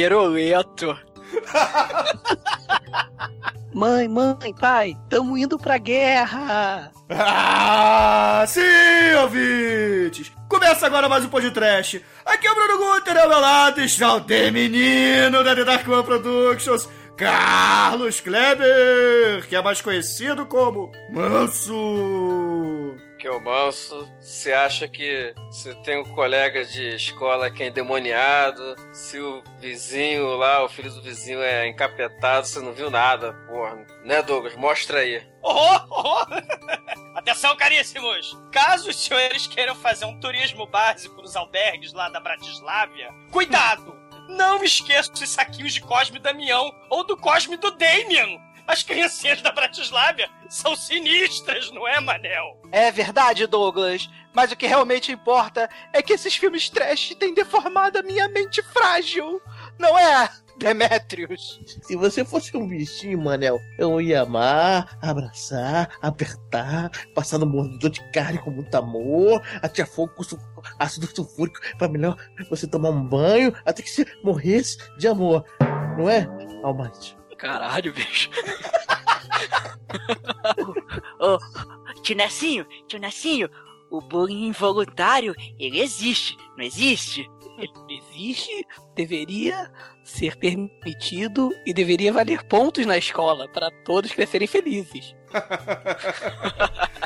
Piruleto. Mãe, mãe, pai, tamo indo pra guerra! Ah, sim, ouvintes! Começa agora mais um podcast. Aqui é o Bruno Guter, ao meu lado está o The Menino da The Dark One Productions, Carlos Kleber, que é mais conhecido como Manso. Que é o manso, você acha que você tem um colega de escola que é endemoniado, se o vizinho lá, o filho do vizinho é encapetado, você não viu nada, porra. Né, Douglas? Mostra aí. Oh, oh. Atenção, caríssimos! Caso os senhores queiram fazer um turismo básico nos albergues lá da Bratislávia, cuidado! Não esqueça os saquinhos de Cosme Damião ou do Cosme do Damian! As criancinhas da Bratislávia são sinistras, não é, Manel? É verdade, Douglas. Mas o que realmente importa é que esses filmes trash têm deformado a minha mente frágil. Não é, Demetrius? Se você fosse um bichinho, Manel, eu ia amar, abraçar, apertar, passar no mordedor de carne com muito amor, atirar fogo com su- ácido sulfúrico pra melhor você tomar um banho até que você morresse de amor. Não é, Almighty? Caralho, bicho. Ô, tio Nessinho, tio Nessinho, o bullying involuntário, ele existe, não existe? Existe, deveria ser permitido e deveria valer pontos na escola para todos crescerem felizes.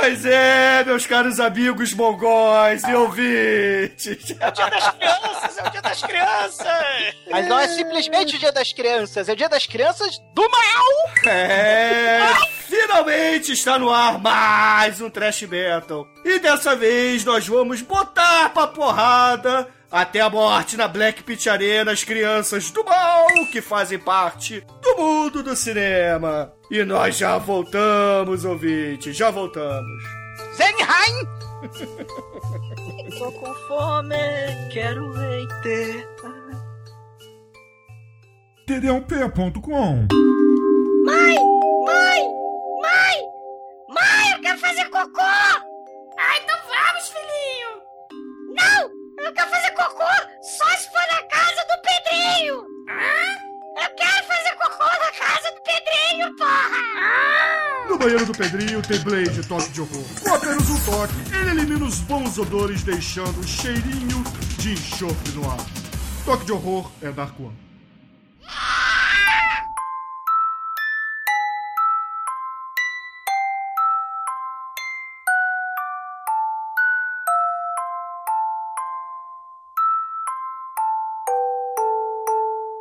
Pois é, meus caros amigos mongóis e ouvintes. É o dia das crianças, é o dia das crianças! Mas não é simplesmente o Dia das Crianças, é o Dia das Crianças do mal! É, finalmente está no ar mais um Trash Metal. E dessa vez nós vamos botar pra porrada até a morte na Black Pit Arena as crianças do mal que fazem parte do mundo do cinema. E nós já voltamos, ouvintes, já voltamos. Zenheim! Tô com fome, quero leite. td1p.com Mãe! Mãe! Mãe! Mãe, eu quero fazer cocô! Ah, então vamos, filhinho! Não! Eu quero fazer cocô só se for na casa do Pedrinho! Hã? Eu quero fazer cocô na casa do Pedrinho, porra! No banheiro do Pedrinho tem Blade, toque de horror. Com apenas um toque, ele elimina os bons odores, deixando um cheirinho de enxofre no ar. Toque de horror é Dark One.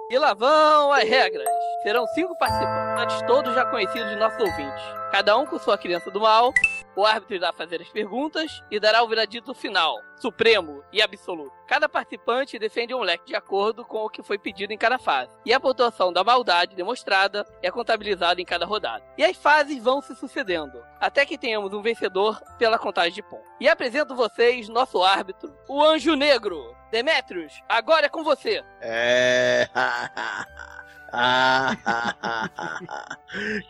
E lá vão as regras. Serão cinco participantes, todos já conhecidos de nossos ouvintes. Cada um com sua criança do mal. O árbitro irá fazer as perguntas e dará o veredito final, supremo e absoluto. Cada participante defende um leque de acordo com o que foi pedido em cada fase. E a pontuação da maldade demonstrada é contabilizada em cada rodada. E as fases vão se sucedendo, até que tenhamos um vencedor pela contagem de pontos. E apresento vocês nosso árbitro, o Anjo Negro. Demetrius, agora é com você. É.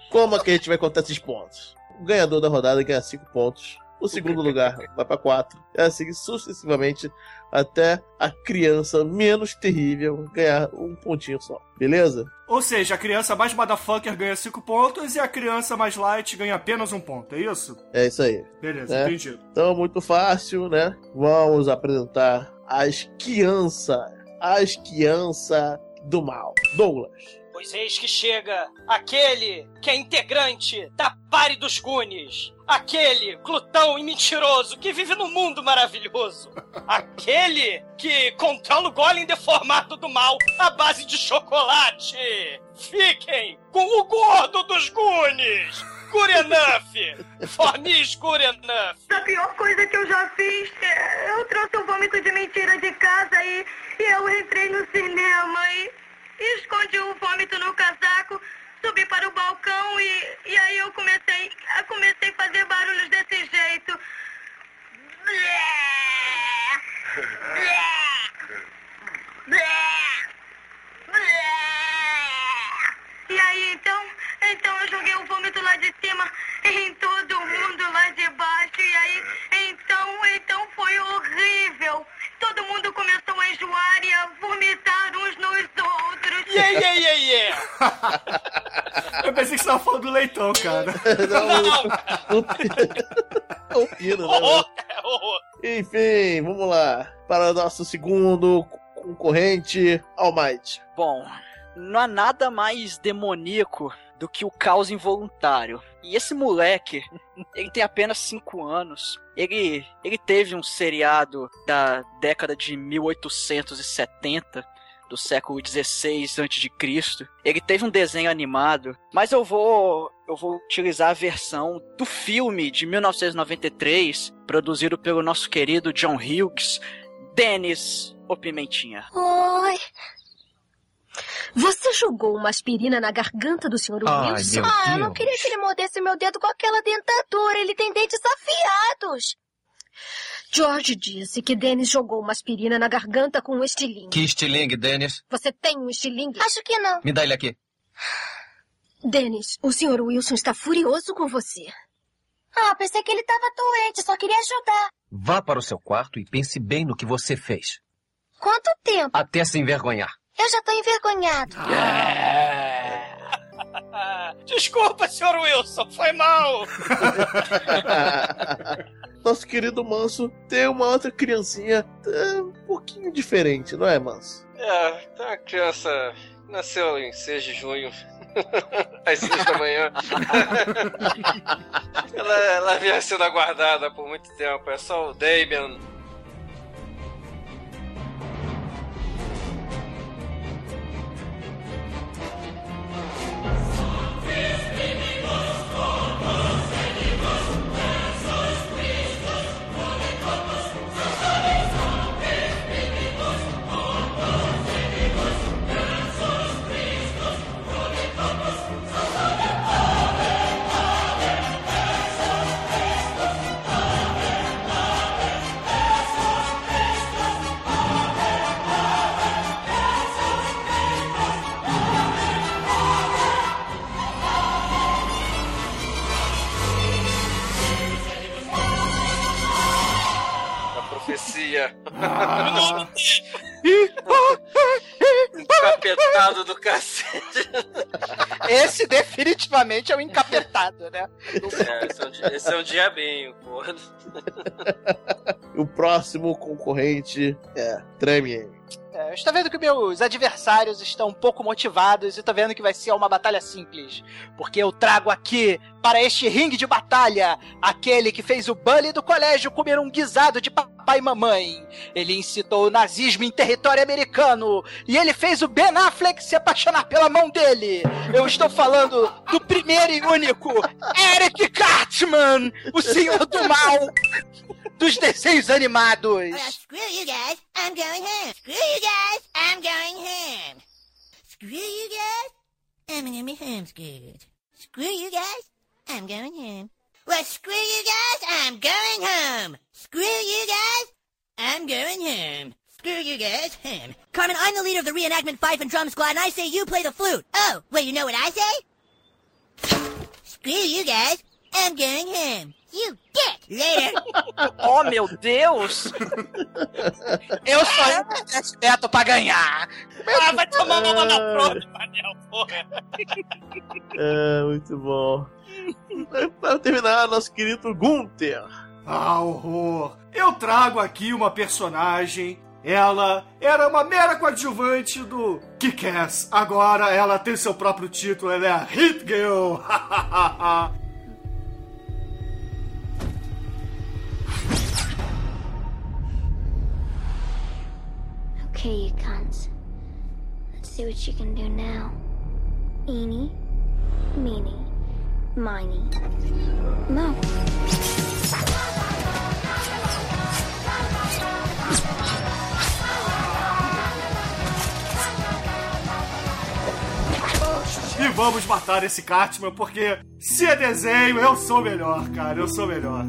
Como é que a gente vai contar esses pontos? O ganhador da rodada ganha 5 pontos. O segundo lugar vai para 4. E assim sucessivamente até a criança menos terrível ganhar um pontinho só. Beleza? Ou seja, a criança mais motherfucker ganha 5 pontos e a criança mais light ganha apenas um ponto, é isso? É isso aí. Beleza, É. entendido. Então, muito fácil, né? Vamos apresentar as crianças. As crianças do mal. Douglas. Pois eis que chega aquele que é integrante da Pare dos Gunes. Aquele glutão e mentiroso que vive num mundo maravilhoso. Aquele que controla o golem deformado do mal à base de chocolate. Fiquem com o gordo dos Gunes. Gurenuff! Fornis Gurenuff! A pior coisa que eu já fiz, é, eu trouxe um vômito de mentira de casa e, e eu entrei no cinema e escondi o vômito no casaco, subi para o balcão e, e aí eu comecei, eu comecei a fazer barulhos desse jeito. E aí então, então eu joguei o vômito lá de cima em todo mundo lá de baixo. E aí, então, então foi horrível. Todo mundo começou a enjoar e a vomitar uns nos outros. Yeah, yeah, yeah, yeah! Eu pensei que você tava falando do leitão, cara. Não, o, o pino, né? Horror, é horror. Enfim, vamos lá. Para o nosso segundo concorrente, Almighty. Bom, não há nada mais demoníaco do que o caos involuntário. E esse moleque, ele tem apenas 5 anos. Ele, ele teve um seriado da década de 1870, do século 16 a.C. Ele teve um desenho animado, mas eu vou eu vou utilizar a versão do filme de 1993, produzido pelo nosso querido John Hughes, Dennis o Pimentinha. Oi. Você jogou uma aspirina na garganta do Sr. Ai, Wilson? ah, eu não queria que ele mordesse meu dedo com aquela dentadura. Ele tem dentes afiados. George disse que Dennis jogou uma aspirina na garganta com um estilingue. Que estilingue, Dennis. Você tem um estilingue? Acho que não. Me dá ele aqui. Dennis, o Sr. Wilson está furioso com você. Ah, pensei que ele estava doente, só queria ajudar. Vá para o seu quarto e pense bem no que você fez. Quanto tempo? Até se envergonhar. Eu já tô envergonhado. Desculpa, Sr. Wilson, foi mal. Nosso querido Manso tem uma outra criancinha é, um pouquinho diferente, não é, Manso? É, tá uma criança. Nasceu em 6 de junho. Às 6 da manhã. ela, ela vinha sendo aguardada por muito tempo. É só o Damian. Definitivamente é o encapetado, né? É, esse é um, esse é um diabinho, porra. E o próximo concorrente é Tremien. É, eu estou vendo que meus adversários estão um pouco motivados e estou vendo que vai ser uma batalha simples. Porque eu trago aqui, para este ringue de batalha, aquele que fez o bully do colégio comer um guisado de papai e mamãe. Ele incitou o nazismo em território americano. E ele fez o Ben Affleck se apaixonar pela mão dele. Eu estou falando do primeiro e único Eric Cartman, o senhor do mal dos desenhos animados. Home. Screw you guys, I'm gonna be homeschooled. Screw you guys, I'm going home. Well, screw you guys, I'm going home. Screw you guys, I'm going home. Screw you guys, home. Carmen, I'm the leader of the reenactment fife and drum squad, and I say you play the flute. Oh, well, you know what I say? Screw you guys, I'm going home. You dick! Later. Oh, meu Deus! Eu só respeto pra ganhar. Ah, vai tomar uma na próxima, Manel, porra. É, muito bom. Para terminar, nosso querido Gunther. Ah, horror! Eu trago aqui uma personagem Ela era uma mera coadjuvante do Kick-Ass. Agora ela tem seu próprio título, ela é a Hit Girl. Okay, you cunts. Let's see what you can do now. Eeny, meeny, miny, mo. E vamos matar esse Cartman, porque se é desenho, eu sou melhor, cara. Eu sou melhor.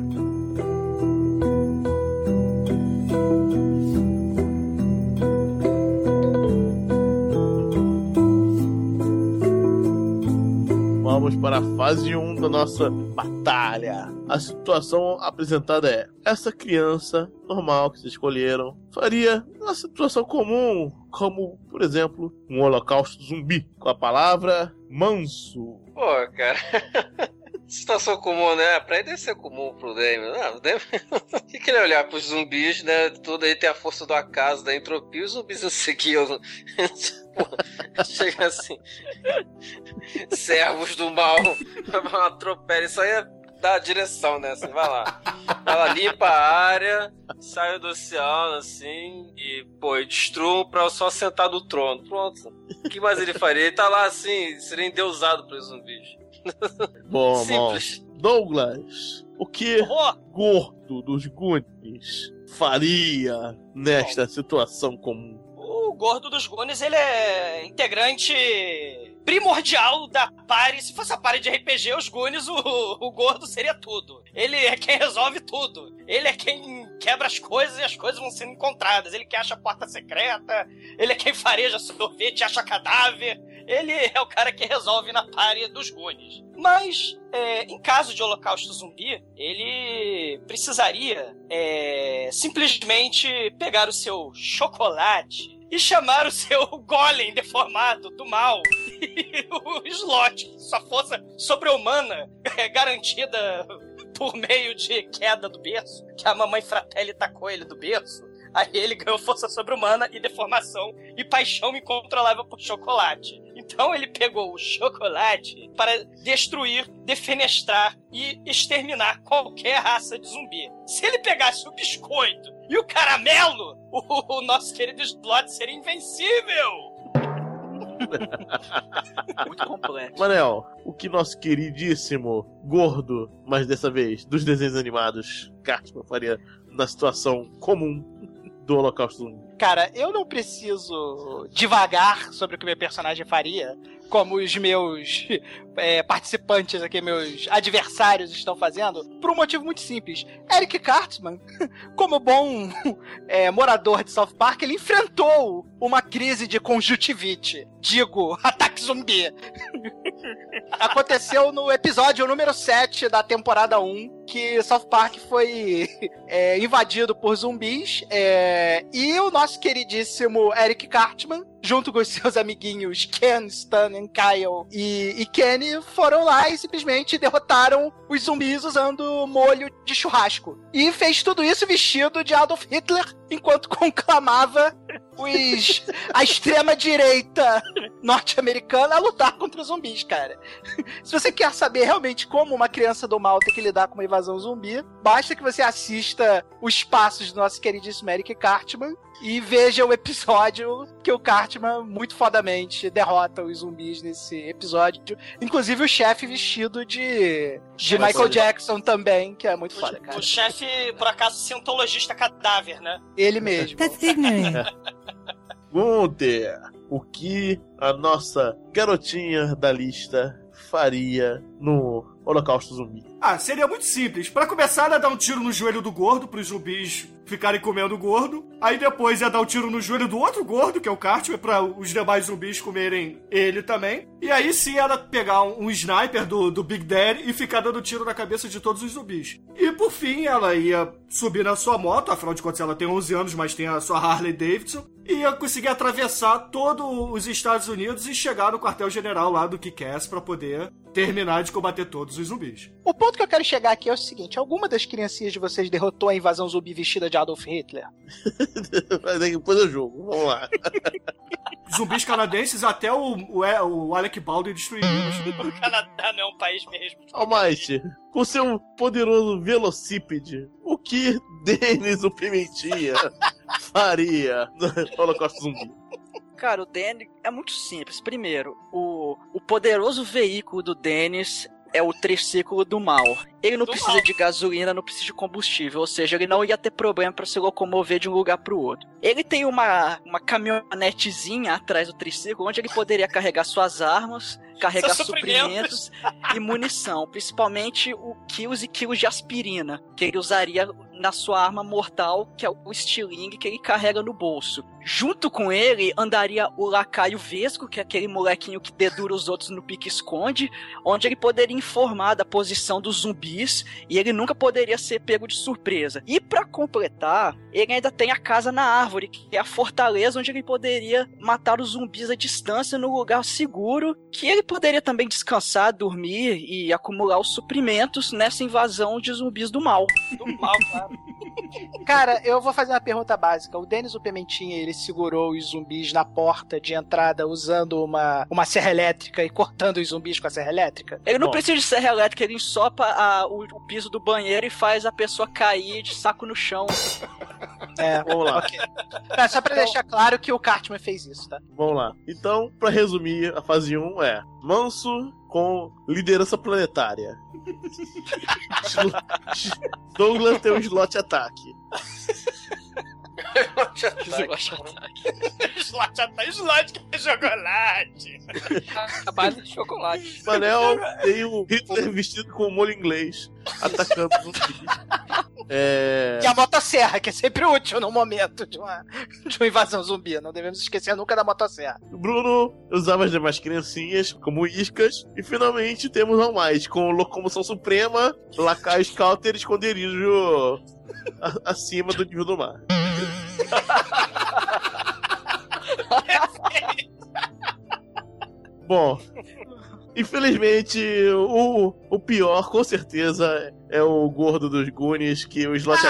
Vamos para a fase 1 da nossa batalha. A situação apresentada é: essa criança normal que vocês escolheram faria uma situação comum, como, por exemplo, um holocausto zumbi, com a palavra manso. Pô, cara. Situação comum, né? Pra ele ser comum pro Damien. Não, o Damien... Que ele olhar pros zumbis, né? Tudo aí tem a força do acaso, da entropia, os zumbis não seguiam. Chega assim. Servos do mal. Atropela. Isso aí é dar a direção, né? Assim, vai lá. Ela limpa a área, sai do oceano, assim, e, pô, e destrua pra só sentar do trono. Pronto. O que mais ele faria? Ele tá lá, assim, seria endeusado pelos zumbis. Bom, bom. Simples. Douglas, o que gordo dos Goonies faria nesta situação comum? O gordo dos Goonies, ele é integrante primordial da party. Se fosse a party de RPG, os Goonies, o, o gordo seria tudo. Ele é quem resolve tudo. Ele é quem quebra as coisas e as coisas vão sendo encontradas. Ele que acha a porta secreta. Ele é quem fareja sorvete, acha cadáver. Ele é o cara que resolve na party dos Goonies. Mas, é, em caso de holocausto zumbi, ele precisaria é, simplesmente pegar o seu chocolate e chamar o seu golem deformado do mal e o slot, sua força sobre-humana é garantida por meio de queda do berço, que a mamãe Fratelli tacou ele do berço. Aí ele ganhou força sobre-humana e deformação e paixão incontrolável por chocolate. Então ele pegou o chocolate para destruir, defenestrar e exterminar qualquer raça de zumbi. Se ele pegasse o biscoito e o caramelo, o, o nosso querido Slot seria invencível! Muito complexo. Manel, o que nosso queridíssimo gordo, mas dessa vez dos desenhos animados, Cartman faria na situação comum do Holocausto Zumbi? Cara, eu não preciso devagar sobre o que meu personagem faria, como os meus é, participantes aqui, meus adversários estão fazendo, por um motivo muito simples. Eric Cartman, como bom é, morador de South Park, ele enfrentou uma crise de conjuntivite. Digo, ataque zumbi. Aconteceu no episódio número 7 da temporada 1, que South Park foi é, invadido por zumbis, é, e o nosso queridíssimo Eric Cartman, junto com os seus amiguinhos Ken, Stan, Kyle e, e Kenny, foram lá e simplesmente derrotaram os zumbis usando molho de churrasco. E fez tudo isso vestido de Adolf Hitler, enquanto conclamava os, a extrema-direita norte-americana a lutar contra os zumbis, cara. Se você quer saber realmente como uma criança do mal tem que lidar com uma invasão zumbi, basta que você assista os passos do nosso queridíssimo Eric Cartman e veja o episódio que o Cartman muito fodamente derrota os zumbis nesse episódio. Inclusive o chefe vestido de, de Michael Jackson também, que é muito foda, cara. O chefe, por acaso, cientologista cadáver, né? Ele mesmo. Gunther, o que a nossa garotinha da lista faria no Holocausto Zumbi? Ah, seria muito simples. Pra começar, ia dar um tiro no joelho do gordo, pros zumbis ficarem comendo gordo. Aí depois ia dar um tiro no joelho do outro gordo, que é o Cartman, pra os demais zumbis comerem ele também. E aí sim ela pegar um, um sniper do, do Big Daddy e ficar dando tiro na cabeça de todos os zumbis. E por fim, ela ia subir na sua moto, afinal de contas ela tem 11 anos, mas tem a sua Harley Davidson. E ia conseguir atravessar todos os Estados Unidos e chegar no quartel-general lá do Kick-Ass pra poder terminar de combater todos os zumbis. O ponto que eu quero chegar aqui é o seguinte: alguma das criancinhas de vocês derrotou a invasão zumbi vestida de Adolf Hitler? Depois eu jogo. Vamos lá. Zumbis canadenses até o, o, o Alec Baldwin destruir. O Canadá não é um país mesmo. Almighty, com seu poderoso velocípede, o que Denis o Pimentinha faria no Holocausto Zumbi? Cara, o Danny é muito simples. Primeiro, o, o poderoso veículo do Dennis é o triciclo do mal. Ele não Do precisa mal. de gasolina, não precisa de combustível, ou seja, ele não ia ter problema para se locomover de um lugar para o outro. Ele tem uma, uma caminhonetezinha atrás do triciclo, onde ele poderia carregar suas armas, carregar Seus suprimentos suprimentos. e munição, principalmente o quilos e quilos de aspirina, que ele usaria na sua arma mortal, que é o estilingue que ele carrega no bolso. Junto com ele andaria o lacaio Vesco, que é aquele molequinho que dedura os outros no pique-esconde, onde ele poderia informar da posição dos zumbis e ele nunca poderia ser pego de surpresa. E pra completar, ele ainda tem a casa na árvore, que é a fortaleza onde ele poderia matar os zumbis à distância no lugar seguro, que ele poderia também descansar, dormir e acumular os suprimentos nessa invasão de zumbis do mal. Do mal, claro. Cara, eu vou fazer uma pergunta básica. O Denis o Pimentinha, ele segurou os zumbis na porta de entrada usando uma, uma serra elétrica e cortando os zumbis com a serra elétrica? Ele não Bom. precisa de serra elétrica, ele ensopa a- o, o piso do banheiro e faz a pessoa cair de saco no chão. É, Vamos lá. ok. É, só pra deixar claro que o Cartman fez isso, tá? Vamos lá. Então, pra resumir, a fase 1 é Manso com liderança planetária. Douglas tem um slot ataque. Slot até slot que é chocolate. A base de chocolate. Manel tem o Hitler vestido com molho inglês, atacando os zumbis. É... E a motosserra, que é sempre útil no momento de uma, de uma invasão zumbi. Não devemos esquecer nunca da motosserra. Bruno usava as demais criancinhas como iscas. E finalmente temos All Might com locomoção suprema, lacaio scouter e esconderijo acima do nível do mar. Bom, infelizmente, o, o pior, com certeza, é o gordo dos Goonies, que o slot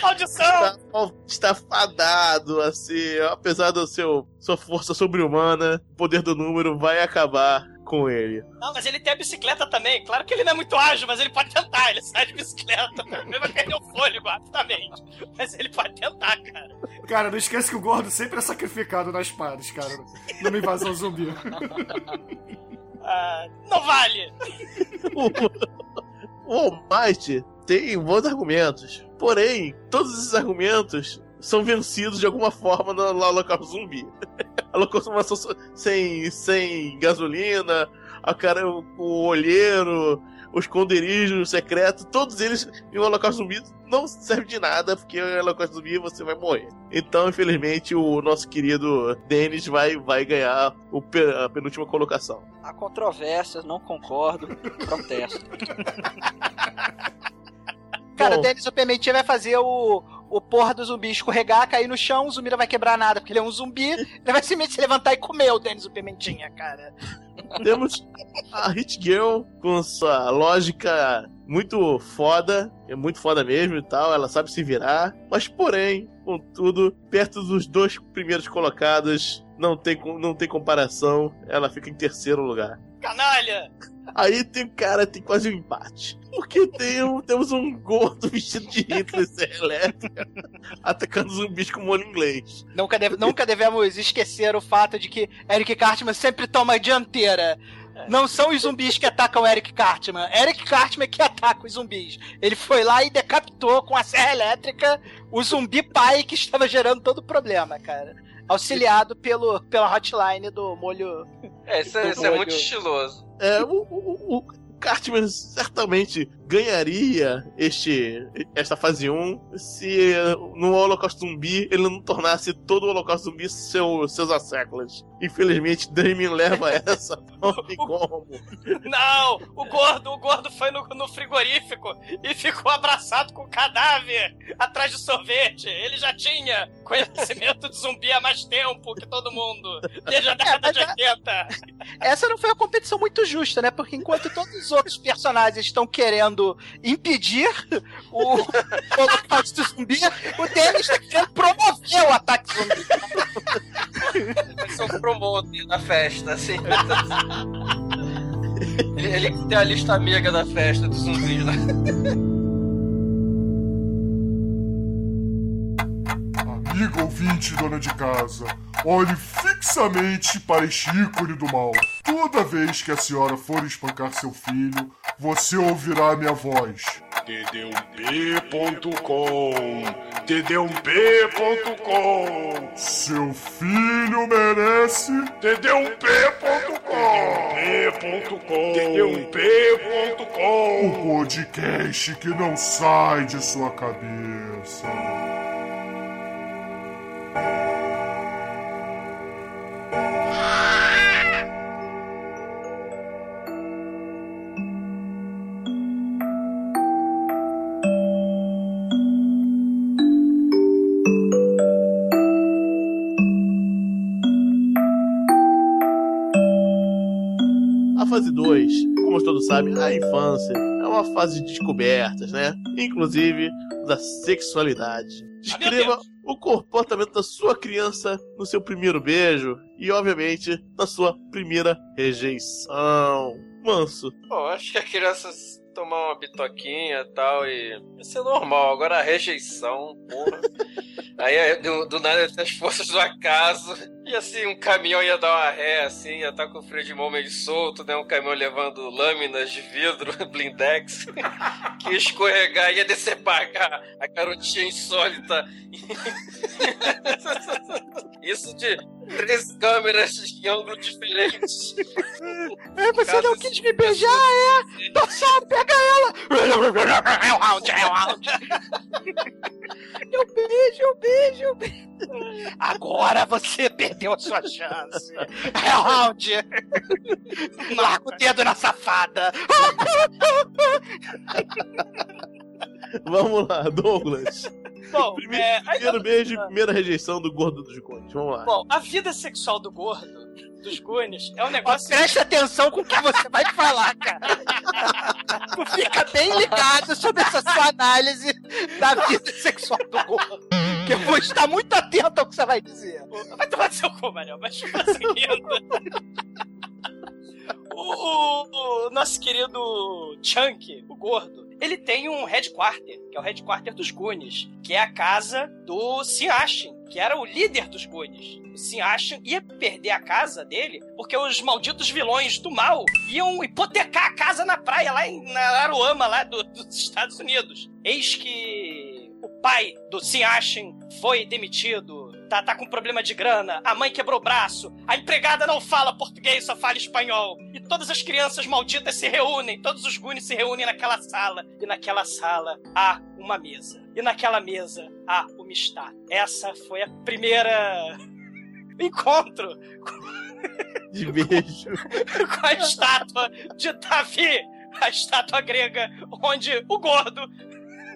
Maldição! está, está fadado a ser, apesar seu sua força sobre-humana, o poder do número vai acabar com ele. Não, mas ele tem a bicicleta também. Claro que ele não é muito ágil, mas ele pode tentar. Ele sai de bicicleta. Ele vai perder o fôlego, rapidamente. Mas ele pode tentar, cara. Cara, não esquece que o gordo sempre é sacrificado nas pares, cara. Numa invasão zumbi. Ah, não vale! O, Might tem bons argumentos, porém, todos esses argumentos são vencidos de alguma forma no, no local zumbi. A locomoção sem, sem gasolina, a cara, o, o olheiro, o esconderijo secreto, todos eles em um local zumbi não serve de nada, porque em um local zumbi você vai morrer. Então, infelizmente, o nosso querido Dennis vai, vai ganhar o a penúltima colocação. Há controvérsias, não concordo, protesto. Cara, Bom. o Denis o Pimentinha vai fazer o, o porra do zumbi escorregar, cair no chão, o zumbi não vai quebrar nada, porque ele é um zumbi, ele vai simplesmente se levantar e comer o Denis o Pimentinha, cara. Temos a Hit Girl com sua lógica muito foda, é muito foda mesmo e tal, ela sabe se virar, mas porém, contudo, perto dos dois primeiros colocados, não tem, não tem comparação, ela fica em terceiro lugar. Canalha! Aí tem cara, tem quase um empate. Porque tem temos um gordo vestido de Hitler serra elétrica atacando zumbis com molho inglês. Nunca, deve- nunca devemos esquecer o fato de que Eric Cartman sempre toma a dianteira. Não são os zumbis que atacam Eric Cartman. Eric Cartman é que ataca os zumbis. Ele foi lá e decapitou com a serra elétrica o zumbi pai que estava gerando todo o problema, cara. Auxiliado pelo, pela hotline do molho. É, isso, é- isso é muito estiloso. É, o, o, o Cartman certamente ganharia este, esta fase 1 se no Holocausto Zumbi ele não tornasse todo o Holocausto Zumbi seu, seus asséculos. Infelizmente, Damien leva essa. Não tem como. Não! O gordo, o gordo foi no, no frigorífico e ficou abraçado com o cadáver atrás de sorvete. Ele já tinha conhecimento de zumbi há mais tempo que todo mundo. Desde a década de 80. Essa não foi uma competição muito justa, né? Porque enquanto todos os outros personagens estão querendo impedir o holocausto zumbi, o Dennis está querendo promover o ataque zumbi. Ser um promoter da festa, assim. ele, ele tem a lista amiga da festa dos zumbis, né? Amigo ouvinte, dona de casa, olhe fixamente para este ícone do mal. Toda vez que a senhora for espancar seu filho, você ouvirá minha voz. td1p.com td1p.com Seu filho merece td1p.com td1p.com O podcast que não sai de sua cabeça. Sabem, a infância é uma fase de descobertas, né? Inclusive da sexualidade. Descreva o comportamento da sua criança no seu primeiro beijo e, obviamente, na sua primeira rejeição. Manso. Pô, acho que a criança tomar uma bitoquinha e tal e. Ia ser normal. Agora a rejeição, porra. Aí do, do nada as forças do acaso. E assim, um caminhão ia dar uma ré, assim, ia estar com o freio de mão meio solto, né? Um caminhão levando lâminas de vidro, blindex, que ia escorregar e ia decepar a, a garotinha insólita. Isso de três câmeras em ângulos diferentes. É, você não quis me beijar, é? Tô só, pega ela! É o round, é o round! Eu beijo, eu beijo, eu beijo! Agora você perdeu a sua chance! É round! Larga o dedo na safada! Vamos lá, Douglas. Bom, Primeiro, é, primeiro beijo e primeira rejeição do gordo dos Gones. Vamos lá. Bom, a vida sexual do gordo, dos Goonies, é um negócio. Preste atenção com o que você vai falar, cara. Tu fica bem ligado sobre essa sua análise da vida sexual do gordo. Que eu vou estar muito atento ao que você vai dizer. Vai tomar seu cu, Manel, mas o, o, o nosso querido Chunk, o gordo, ele tem um headquarter, que é o headquarter dos Goonies, que é a casa do Sinashin, que era o líder dos Goonies. O Sinashin ia perder a casa dele porque os malditos vilões do mal iam hipotecar a casa na praia, lá em na Aruama, lá do- dos Estados Unidos. Eis que o pai do Sinashin foi demitido. Tá, tá com problema de grana, a mãe quebrou o braço, a empregada não fala português, só fala espanhol. E todas as crianças malditas se reúnem, todos os Goonies se reúnem naquela sala. E naquela sala há uma mesa. E naquela mesa há uma estátua. Essa foi a primeira encontro De beijo. com a estátua de Davi, a estátua grega, onde o gordo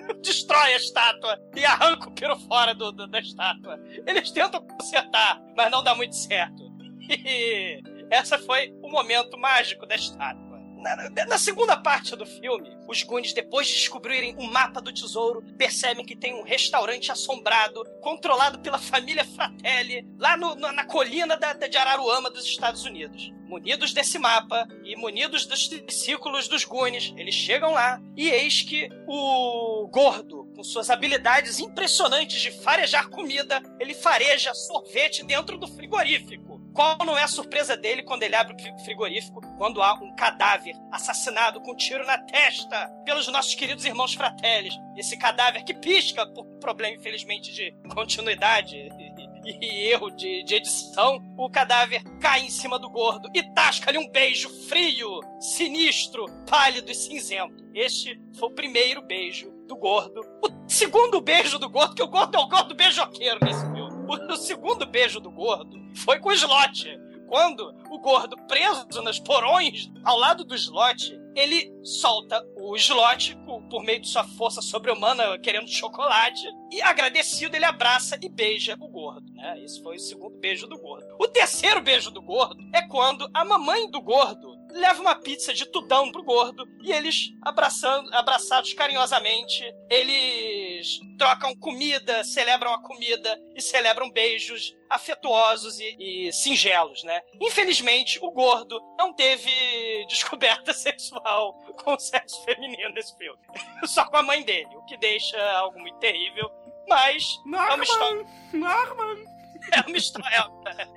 destrói a estátua e arranca o piro fora do, do- da estátua. Eles tentam consertar, mas não dá muito certo. E essa foi o momento mágico da estátua. Na, segunda parte do filme, os Goonies, depois de descobrirem o mapa do tesouro, percebem que tem um restaurante assombrado, controlado pela família Fratelli, lá no- na, na colina da, da- de Araruama dos Estados Unidos. Munidos desse mapa e munidos dos triciclos dos Goonies, eles chegam lá e eis que o gordo, com suas habilidades impressionantes de farejar comida, ele fareja sorvete dentro do frigorífico. Qual não é a surpresa dele quando ele abre o fri- frigorífico? Quando há um cadáver assassinado com um tiro na testa pelos nossos queridos irmãos fratellis. Esse cadáver que pisca por problema, infelizmente, de continuidade e erro de, de edição, o cadáver cai em cima do gordo e tasca-lhe um beijo frio, sinistro, pálido e cinzento. Este foi o primeiro beijo do gordo. O segundo beijo do gordo, que o gordo é o gordo beijoqueiro nesse filme. O, segundo beijo do gordo foi com o slot. Quando o gordo, preso nos porões ao lado do slot, ele solta o slot por, por meio de sua força sobre-humana, querendo chocolate, e agradecido ele abraça e beija o gordo. Né? Esse foi o segundo beijo do gordo. O terceiro beijo do gordo é quando a mamãe do gordo leva uma pizza de tudão pro gordo e eles, abraçando, abraçados carinhosamente, eles trocam comida, celebram a comida e celebram beijos afetuosos e, e singelos, né? Infelizmente, o gordo não teve descoberta sexual com o sexo feminino nesse filme. Só com a mãe dele, o que deixa algo muito terrível. Mas é uma história. Norman! É uma história.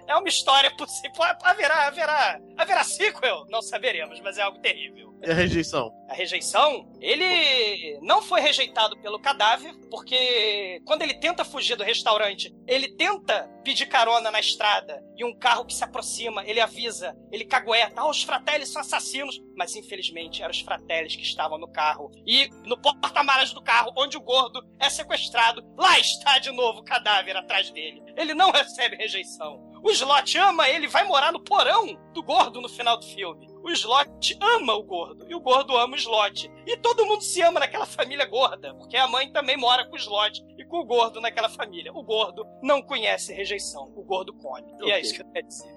É uma história possível. Haverá, haverá. Haverá sequel? Não saberemos, mas é algo terrível. E a rejeição? A rejeição, ele não foi rejeitado pelo cadáver, porque quando ele tenta fugir do restaurante, ele tenta pedir carona na estrada e um carro que se aproxima, ele avisa, ele cagueta, ah, os fratelli são assassinos, mas infelizmente eram os fratelli que estavam no carro. E no porta-malas do carro, onde o gordo é sequestrado, lá está de novo o cadáver atrás dele. Ele não recebe rejeição. O Slot ama ele, vai morar no porão do gordo no final do filme. O Slot ama o gordo e o gordo ama o Slot. E todo mundo se ama naquela família gorda, porque a mãe também mora com o Slot e com o gordo naquela família. O gordo não conhece rejeição, o gordo come. E é isso que eu quero dizer.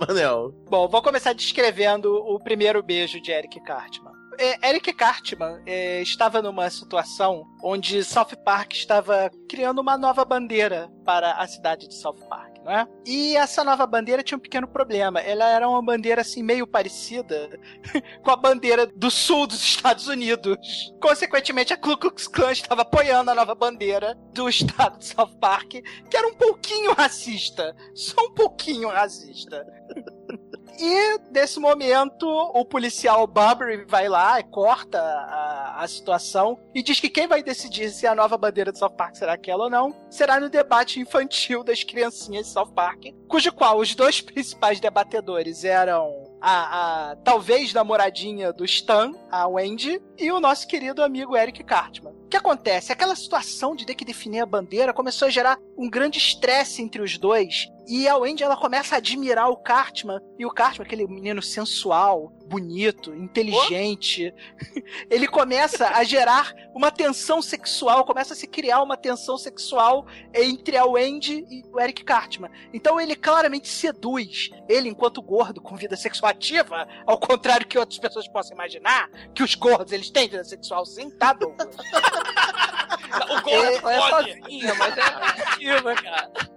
Manel. Bom, vou começar descrevendo o primeiro beijo de Eric Cartman. É, Eric Cartman é, estava numa situação onde South Park estava criando uma nova bandeira para a cidade de South Park, não é? E essa nova bandeira tinha um pequeno problema. Ela era uma bandeira assim meio parecida com a bandeira do sul dos Estados Unidos. Consequentemente, a Ku Klux Klan estava apoiando a nova bandeira do estado de South Park, que era um pouquinho racista, só um pouquinho racista. E nesse momento, o policial Bubbery vai lá corta a, a situação e diz que quem vai decidir se a nova bandeira do South Park será aquela ou não será no debate infantil das criancinhas de South Park, cujo qual os dois principais debatedores eram a, a talvez namoradinha do Stan, a Wendy, e o nosso querido amigo Eric Cartman. O que acontece? Aquela situação de ter que definir a bandeira começou a gerar um grande estresse entre os dois. E a Wendy ela começa a admirar o Cartman. E o Cartman, aquele menino sensual, bonito, inteligente, ele começa a gerar uma tensão sexual, começa a se criar uma tensão sexual entre a Wendy e o Eric Cartman. Então ele claramente seduz ele enquanto gordo com vida sexual ativa, ao contrário que outras pessoas possam imaginar, que os gordos eles têm vida sexual sim, tá, Douglas? O gordo É, é sozinho, mas é ativa, cara.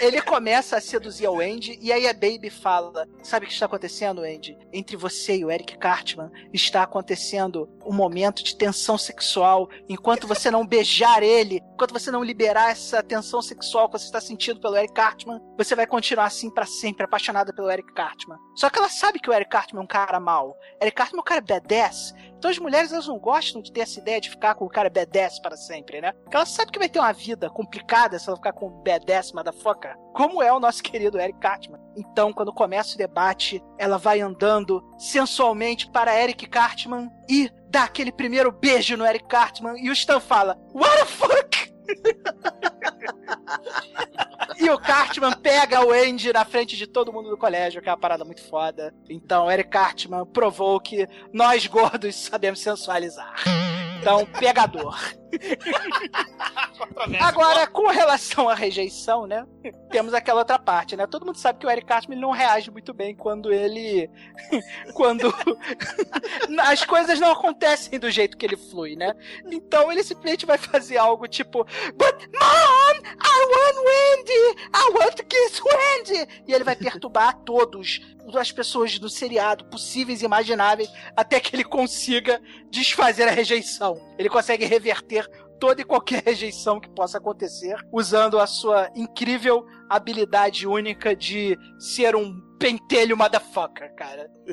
Ele começa a seduzir a Wendy e aí a Baby fala: Sabe o que está acontecendo, Wendy? Entre você e o Eric Cartman está acontecendo um momento de tensão sexual. Enquanto você não beijar ele, enquanto você não liberar essa tensão sexual que você está sentindo pelo Eric Cartman, você vai continuar assim para sempre, apaixonada pelo Eric Cartman. Só que ela sabe que o Eric Cartman é um cara mau. Eric Cartman é um cara badass. Então as mulheres elas não gostam de ter essa ideia de ficar com o cara badass para sempre, né? Porque ela sabe que vai ter uma vida complicada se ela ficar com o badass motherfucker, como é o nosso querido Eric Cartman. Então, quando começa o debate, ela vai andando sensualmente para Eric Cartman e dá aquele primeiro beijo no Eric Cartman e o Stan fala: What the fuck? E o Cartman pega o Andy na frente de todo mundo do colégio, que é uma parada muito foda. Então, Eric Cartman provou que nós gordos sabemos sensualizar. Então, pegador. Agora, com relação à rejeição, né? Temos aquela outra parte, né? Todo mundo sabe que o Eric Cartman não reage muito bem quando ele. quando. as coisas não acontecem do jeito que ele flui, né? Então ele simplesmente vai fazer algo tipo: But mom, I want Wendy! I want to kiss Wendy! E ele vai perturbar todos as pessoas do seriado possíveis e imagináveis até que ele consiga desfazer a rejeição. Ele consegue reverter toda e qualquer rejeição que possa acontecer usando a sua incrível habilidade única de ser um pentelho motherfucker, cara.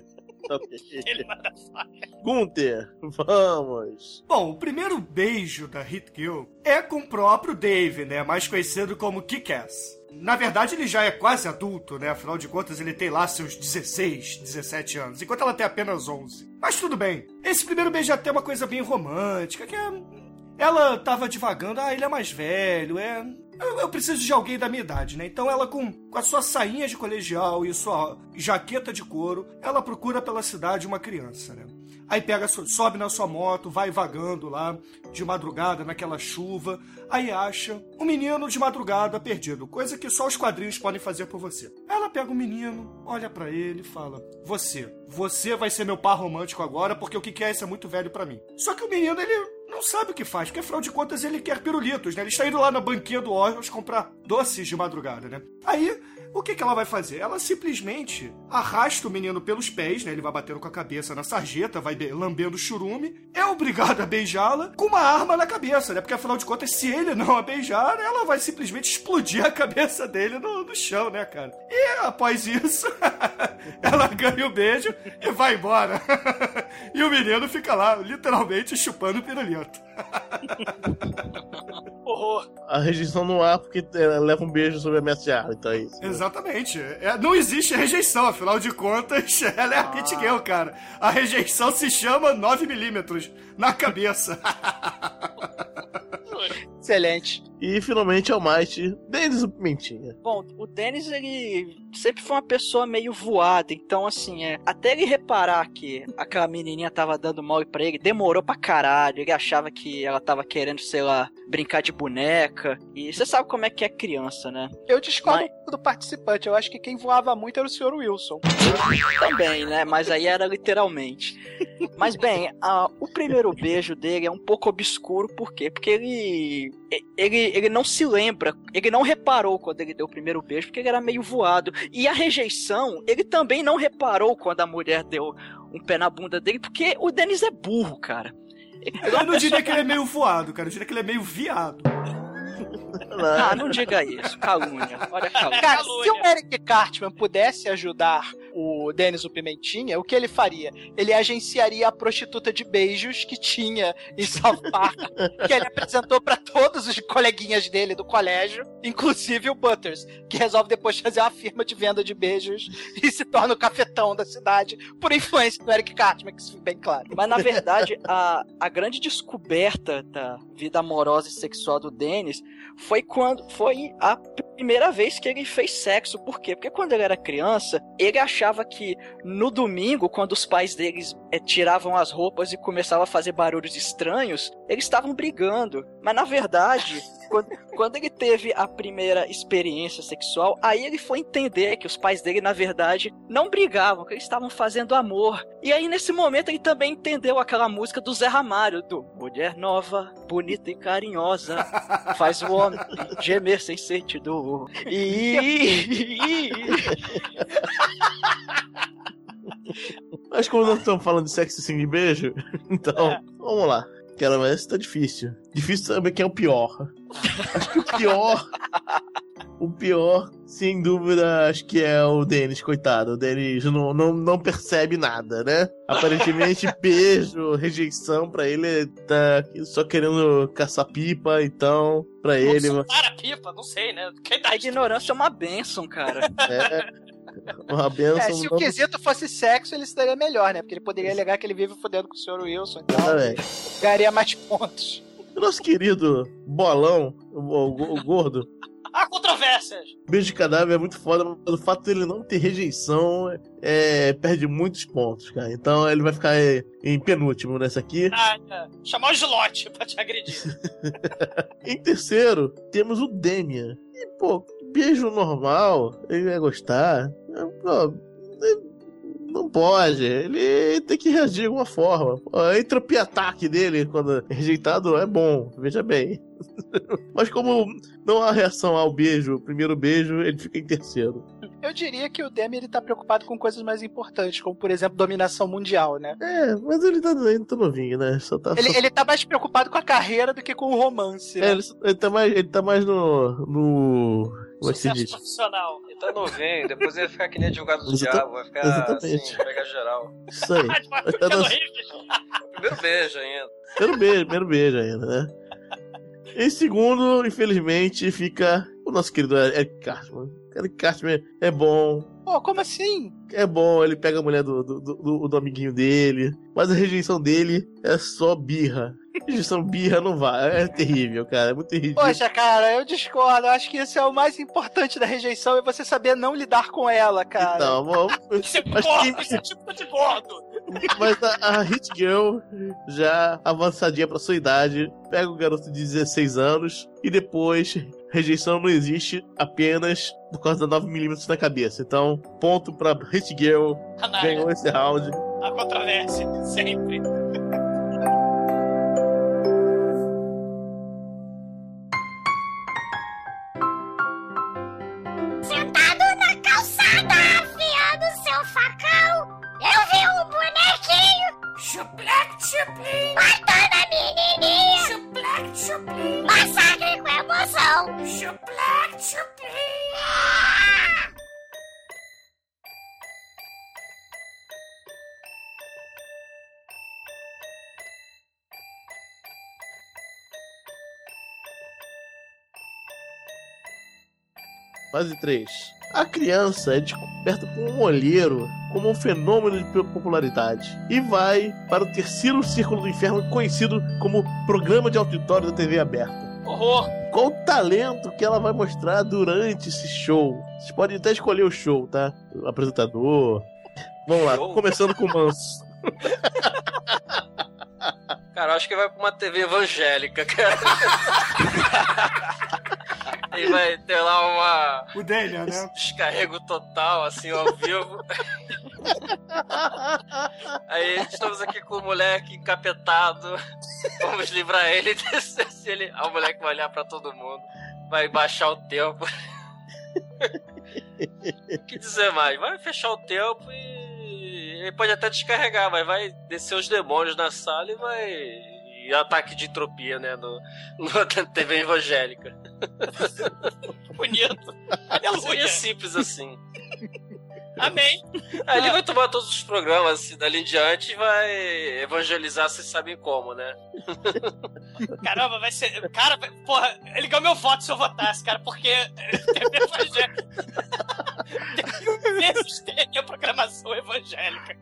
Gunther, vamos. Bom, o primeiro beijo da Hit Girl é com o próprio Dave, né? Mais conhecido como Kick-Ass. Na verdade, ele já é quase adulto, né? Afinal de contas, ele tem lá seus 16, 17 anos, enquanto ela tem apenas 11. Mas tudo bem. Esse primeiro beijo é até uma coisa bem romântica, que é... Ela tava divagando, ah, ele é mais velho, é... Eu, eu preciso de alguém da minha idade, né? Então ela, com, com a sua sainha de colegial e sua jaqueta de couro, ela procura pela cidade uma criança, né? Aí pega, sobe na sua moto, vai vagando lá de madrugada naquela chuva, aí acha um menino de madrugada perdido, coisa que só os quadrinhos podem fazer por você. Ela pega o menino, olha para ele e fala: "Você, você vai ser meu par romântico agora, porque o que quer é isso é muito velho para mim". Só que o menino ele não sabe o que faz, porque afinal de contas ele quer pirulitos, né? Ele está indo lá na banquinha do Orlos comprar doces de madrugada, né? Aí o que, que ela vai fazer? Ela simplesmente arrasta o menino pelos pés, né? Ele vai batendo com a cabeça na sarjeta, vai lambendo o churume, é obrigada a beijá-la com uma arma na cabeça, né? Porque afinal de contas, se ele não a beijar, ela vai simplesmente explodir a cabeça dele no, no chão, né, cara? E após isso, ela ganha o beijo e vai embora. e o menino fica lá, literalmente, chupando o pirulito. Horror. A rejeição no ar porque ela leva um beijo sobre a ar, então é isso. Exatamente. É, não existe rejeição, afinal de contas, ela é a Pit Girl, cara. A rejeição se chama 9mm na cabeça. Excelente. E finalmente é o Might, Denis Pimentinha. Bom, o Dennis, ele sempre foi uma pessoa meio voada, então assim, é, até ele reparar que aquela menininha tava dando mole pra ele, demorou pra caralho, ele achava que ela tava querendo, sei lá, brincar de boneca, e você sabe como é que é criança, né? Eu discordo do participante, eu acho que quem voava muito era o Sr. Wilson. Também, né? Mas aí era literalmente. Mas bem, a- o primeiro beijo dele é um pouco obscuro, por quê? Porque ele, ele, ele não se lembra, ele não reparou quando ele deu o primeiro beijo, porque ele era meio voado. E a rejeição, ele também não reparou quando a mulher deu um pé na bunda dele, porque o Denis é burro, cara. Eu não diria que ele é meio voado, cara. Eu diria que ele é meio viado. Ah, não diga isso, calúnia. Olha a calúnia. Cara, se o Eric Cartman pudesse ajudar o Denis o Pimentinha, o que ele faria? Ele agenciaria a prostituta de beijos que tinha em South Park, que ele apresentou pra todos os coleguinhas dele do colégio, inclusive o Butters, que resolve depois fazer uma firma de venda de beijos e se torna o cafetão da cidade por influência do Eric Cartman, que isso fica bem claro. Mas na verdade, a, a grande descoberta da vida amorosa e sexual do Dennis foi quando foi a primeira vez que ele fez sexo. Por quê? Porque quando ele era criança, ele achava que no domingo, quando os pais deles eh, tiravam as roupas e começavam a fazer barulhos estranhos, eles estavam brigando. Mas na verdade, quando, quando ele teve a primeira experiência sexual, aí ele foi entender que os pais dele, na verdade, não brigavam, que eles estavam fazendo amor. E aí, nesse momento, ele também entendeu aquela música do Zé Ramalho, do Mulher Nova, Bonita e Carinhosa, faz o homem gemer sem sentir dor. E... Mas como nós estamos falando de sexo sem beijo, então, vamos lá. Quero ver se tá difícil. Difícil saber quem é o pior. Acho que o pior. o pior, sem dúvida, acho que é o Denis, coitado. O Denis não, não, não percebe nada, né? Aparentemente, beijo, rejeição pra ele tá só querendo caçar pipa, então, pra ele. Para pipa, não sei, né? Quem A ignorância é uma benção, cara. É. Uma benção. É, se o não- quesito fosse sexo, ele estaria melhor, né? Porque ele poderia alegar que ele vive fodendo com o Sr. Wilson, então Exatamente. ganharia mais pontos. O nosso querido bolão, o, o- o gordo, Há controvérsias! beijo de cadáver é muito foda, mas o fato dele não ter rejeição é, perde muitos pontos, cara. Então ele vai ficar é, em penúltimo nessa aqui. Ah, é. Chamar o Gilote pra te agredir. Em terceiro, temos o Demian. E, pô, beijo normal, ele vai gostar. É, pô, não pode, ele tem que reagir de alguma forma. A entropia-ataque dele, quando é rejeitado, é bom, veja bem. Mas como não há reação ao beijo, o primeiro beijo, ele fica em terceiro. Eu diria que o Demi ele tá preocupado com coisas mais importantes, como por exemplo dominação mundial, né? É, mas ele tá, ele tá novinho, né? Só tá, Ele, só- ele tá mais preocupado com a carreira do que com o romance, né? É, ele, ele tá mais, ele tá mais no, no ser Sucesso vítima. profissional. Tá novinho, depois ele vai ficar que nem advogado do Exata- diabo, vai ficar exatamente. assim, pegar geral. Isso aí. É horrível. Primeiro beijo ainda. Primeiro beijo, primeiro beijo ainda, né? Em segundo, infelizmente, fica o nosso querido Eric Cartman. Eric Cartman é bom, Pô, como assim? é bom, ele pega a mulher do, do, do, do amiguinho dele, mas a rejeição dele é só birra. Rejeição birra não vai, é terrível, cara, é muito terrível. Poxa, cara, eu discordo. Eu acho que isso é o mais importante da rejeição, é você saber não lidar com ela, cara. Então, vamos. Isso é Mas gordo, isso é tipo de gordo. Mas a, a Hit Girl, já avançadinha pra sua idade, pega o garoto de 16 anos e depois rejeição não existe apenas por causa da 9mm na cabeça. Então, ponto pra Hit Girl, Canalha. ganhou esse round. A controvérsia, sempre. Sentado na calçada, afiando seu facão, eu vi um bonequinho. Chuplec, chuplim. Matando a menininha. Chuplim. Massacre com emoção. Chuplec, chuplim. Ah! Fase 3. A criança é descoberta por um olheiro como um fenômeno de popularidade e vai para o terceiro círculo do inferno, conhecido como Programa de Auditório da TV Aberta. Horror. Qual o talento que ela vai mostrar durante esse show? Vocês podem até escolher o show, tá? O apresentador. Vamos lá, Show? começando com o Manso. Cara, acho que vai pra uma TV evangélica, cara. E vai ter lá uma. O Daniel, né? Descarrego total, assim, ao vivo. Aí estamos aqui com o moleque encapetado. Vamos livrar ele desse. se ele ah, O moleque vai olhar pra todo mundo. Vai baixar o tempo. O que dizer mais? Vai fechar o tempo e. Ele pode até descarregar, mas vai descer os demônios na sala e vai. E ataque de entropia, né? No, no TV evangélica. Bonito. Aleluia. simples assim. Amém. Aí ele vai tomar todos os programas assim, dali em diante e vai evangelizar, vocês sabem como, né? Caramba, vai ser. Cara, porra, ele ganhou meu voto se eu votasse, cara, porque. TV evangélica. Tem a programação evangélica.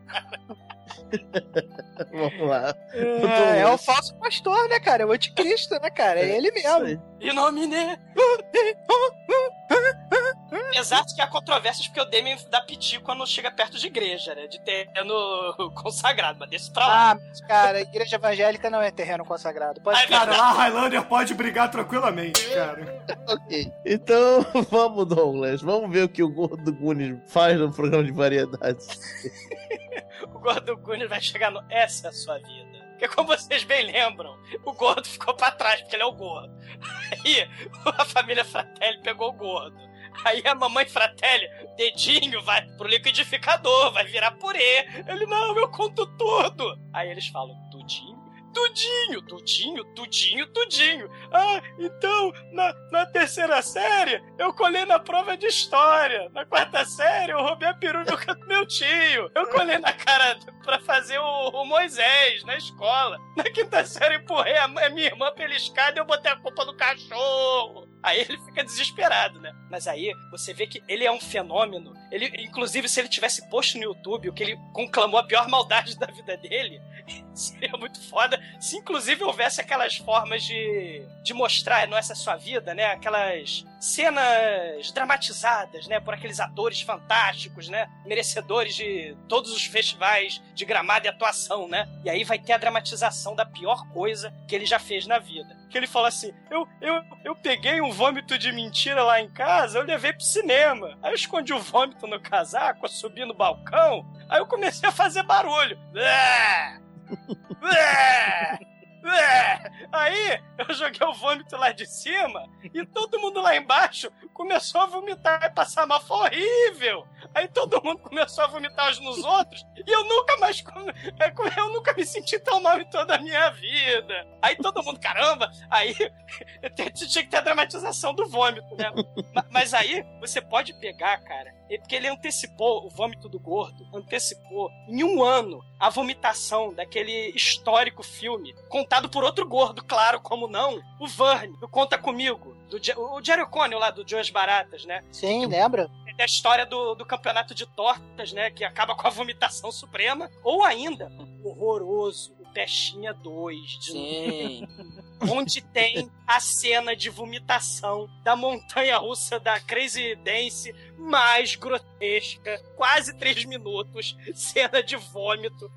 Vamos lá. É, é o falso pastor, né, cara? É o anticristo, né, cara? É ele mesmo. E nome Apesar de que há controvérsias porque o Demi dá piti quando chega perto de igreja, né? De terreno consagrado, mas desse pra lá. Ah, mas, cara, a igreja evangélica não é terreno consagrado. Pode Cara, lá a Highlander pode brigar tranquilamente, cara. Ok. Então, vamos, Douglas. Vamos ver o que o Gordo Gunis faz no programa de variedades. O Gordo Gunis vai chegar no. Essa é a sua vida. Porque, como vocês bem lembram, o gordo ficou pra trás, porque ele é o gordo. Aí, a família Fratelli pegou o gordo. Aí a mamãe Fratelli, dedinho, vai pro liquidificador, vai virar purê. Ele, não, eu conto tudo. Aí eles falam, tudinho? Tudinho, tudinho, tudinho. Ah, então, na, na terceira série, eu colei na prova de história. Na quarta série, eu roubei a peruca do meu tio. Eu colei na cara pra fazer o, o Moisés na escola. Na quinta série, empurrei a, a minha irmã pela escada e eu botei a culpa no cachorro. Aí ele fica desesperado, né? Mas aí você vê que ele é um fenômeno. Ele, inclusive, se ele tivesse posto no YouTube o que ele conclamou a pior maldade da vida dele, seria muito foda. Se inclusive houvesse aquelas formas de, de mostrar, não essa sua vida, né? Aquelas cenas dramatizadas, né? Por aqueles atores fantásticos, né? Merecedores de todos os festivais de gramado e atuação, né? E aí vai ter a dramatização da pior coisa que ele já fez na vida. Que ele fala assim: eu, eu, eu peguei um vômito de mentira lá em casa, eu levei pro cinema. Aí eu escondi o vômito no casaco, eu subi no balcão, aí eu comecei a fazer barulho. Ué! Aí eu joguei o vômito lá de cima e todo mundo lá embaixo começou a vomitar e passar mal, foi horrível. Aí todo mundo começou a vomitar uns nos outros e eu nunca mais come- eu nunca me senti tão mal em toda a minha vida. Aí todo mundo, caramba, aí tinha que ter a dramatização do vômito, né? Ma- Mas aí você pode pegar, cara, e- porque ele antecipou o vômito do gordo, antecipou em um ano a vomitação daquele histórico filme, contado por outro gordo, claro, como não, o Verne, do Conta Comigo, do o Jerry O'Connell lá, do Joas Baratas, né? Sim, lembra? da história do, do campeonato de tortas, né? Que acaba com a vomitação suprema. Ou ainda, horroroso, o Pestinha 2. De Sim. onde tem a cena de vomitação da montanha russa da Crazy Dance mais grotesca, quase três minutos, cena de vômito.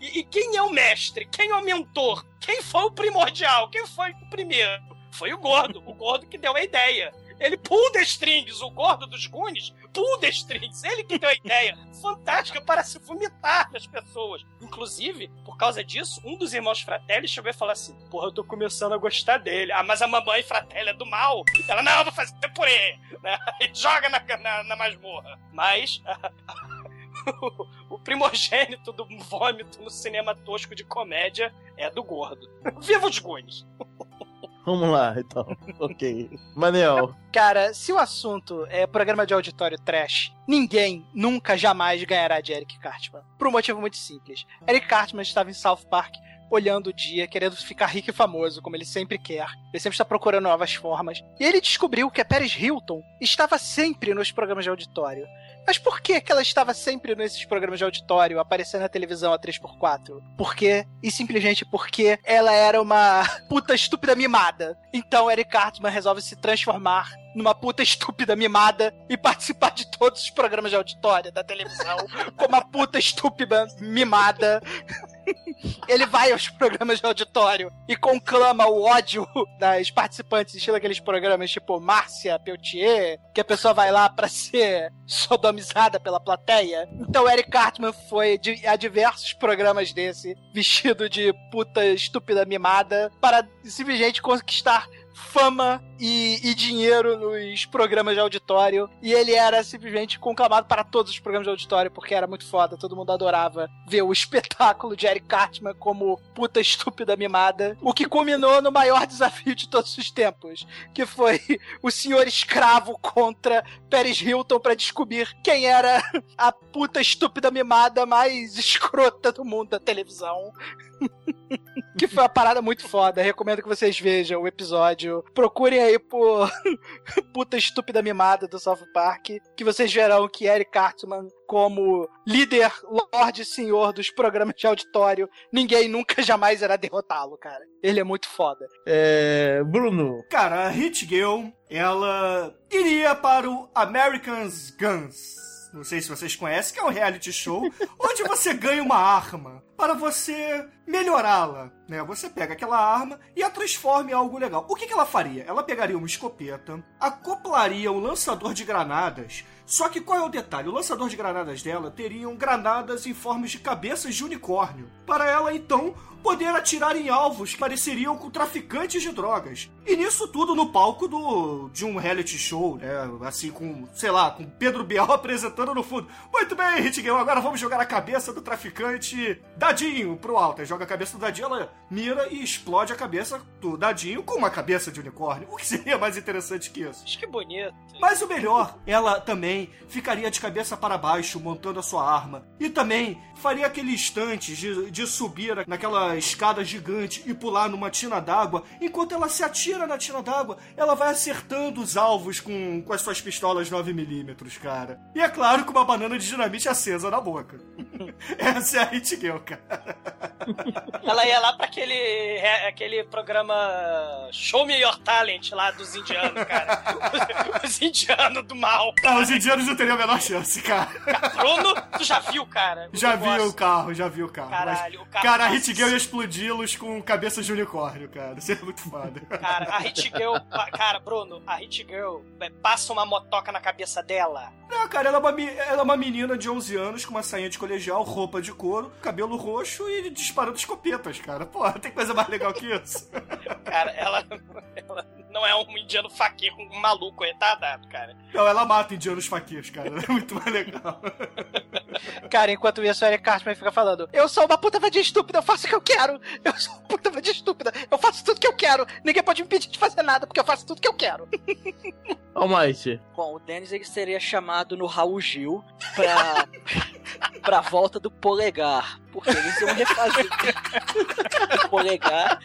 E, e quem é o mestre? Quem é o mentor? Quem foi o primordial? Quem foi o primeiro? Foi o gordo, o gordo que deu a ideia. Ele pull the strings, o gordo dos Goonies, pull the strings, ele que deu a ideia fantástica para se vomitar das pessoas. Inclusive, por causa disso, um dos irmãos Fratelli chegou e falou assim: Porra, eu tô começando a gostar dele. Ah, mas a mamãe Fratelli é do mal. Ela, não, eu vou fazer purê. Né? E joga na, na, na masmorra. Mas. o primogênito do vômito no cinema tosco de comédia é do gordo. Viva os Goonies! Vamos lá, então. ok. Manel. Cara, se o assunto é programa de auditório trash, ninguém nunca jamais ganhará de Eric Cartman. Por um motivo muito simples. Eric Cartman estava em South Park olhando o dia, querendo ficar rico e famoso, como ele sempre quer. Ele sempre está procurando novas formas. E ele descobriu que a Paris Hilton estava sempre nos programas de auditório. Mas por que, que ela estava sempre nesses programas de auditório, aparecendo na televisão a 3x4? Porque, e simplesmente porque ela era uma puta estúpida mimada. Então Eric Cartman resolve se transformar numa puta estúpida mimada e participar de todos os programas de auditório da televisão como uma puta estúpida mimada. Ele vai aos programas de auditório e conclama o ódio das participantes, estilo aqueles programas tipo Márcia Peltier, que a pessoa vai lá pra ser sodomizada pela plateia. Então Eric Cartman foi a diversos programas desse, vestido de puta estúpida mimada, para simplesmente conquistar fama e, e dinheiro nos programas de auditório. E ele era simplesmente conclamado para todos os programas de auditório, porque era muito foda. Todo mundo adorava ver o espetáculo de Eric Cartman como puta estúpida mimada. O que culminou no maior desafio de todos os tempos, que foi o senhor escravo contra Paris Hilton para descobrir quem era a puta estúpida mimada mais escrota do mundo da televisão. Que foi uma parada muito foda. Recomendo que vocês vejam o episódio. Procurem aí por puta estúpida mimada do South Park, que vocês verão que Eric Cartman, como líder, lorde e senhor dos programas de auditório, ninguém nunca jamais irá derrotá-lo, cara. Ele é muito foda. É. Bruno. Cara, a Hit Girl, ela iria para o American's Guns. Não sei se vocês conhecem, que é um reality show onde você ganha uma arma para você melhorá-la, né? Você pega aquela arma e a transforma em algo legal. O que, que ela faria? Ela pegaria uma escopeta, acoplaria um lançador de granadas. Só que qual é o detalhe? O lançador de granadas dela teriam granadas em formas de cabeças de unicórnio. Para ela, então, poder atirar em alvos que pareceriam com traficantes de drogas. E nisso tudo no palco do de um reality show, né? Assim, com, sei lá, com Pedro Bial apresentando no fundo. Muito bem, Hitgirl, agora vamos jogar a cabeça do traficante Dadinho pro alto. Aí joga a cabeça do Dadinho, ela mira e explode a cabeça do Dadinho com uma cabeça de unicórnio. O que seria mais interessante que isso? Acho que bonito. Mas o melhor, ela também ficaria de cabeça para baixo montando a sua arma. E também faria aquele instante de, de subir naquela escada gigante e pular numa tina d'água. Enquanto ela se atira na tina d'água, ela vai acertando os alvos com, com as suas pistolas 9mm, cara. E é claro, com uma banana de dinamite acesa na boca. Essa é a Hit Girl, cara. Ela ia lá pra aquele, é, aquele programa Show Me Your Talent lá dos indianos, cara. Os, os indianos do mal. Ah, os indianos não teriam a menor chance, cara. Bruno, tu já viu, cara? Já vi negócio? o carro, já vi o carro. Caralho, Mas, o carro- Cara, a Hit Girl ia explodi-los com cabeças de unicórnio, cara. Isso é muito foda. Cara, a Hit Girl. Cara, Bruno, a Hit Girl é, passa uma motoca na cabeça dela. Não, cara, ela é, uma, ela é uma menina de 11 anos com uma sainha de colegial, roupa de couro, cabelo roxo e disparando escopetas, cara. Porra, tem coisa mais legal que isso? Cara, ela, ela não é um indiano faquir com um maluco retardado, cara. Não, ela mata indianos faquirs, cara. É muito mais legal. Cara, enquanto isso, o Eric Cartman fica falando: Eu sou uma puta vadia estúpida, eu faço o que eu quero. Eu sou uma puta vadia estúpida, eu faço tudo que eu quero. Ninguém pode me impedir de fazer nada, porque eu faço tudo que eu quero. Almighty. Bom, o Dennis ele seria chamado no Raul Gil pra, pra volta do polegar. Porque eles iam refazer o polegar.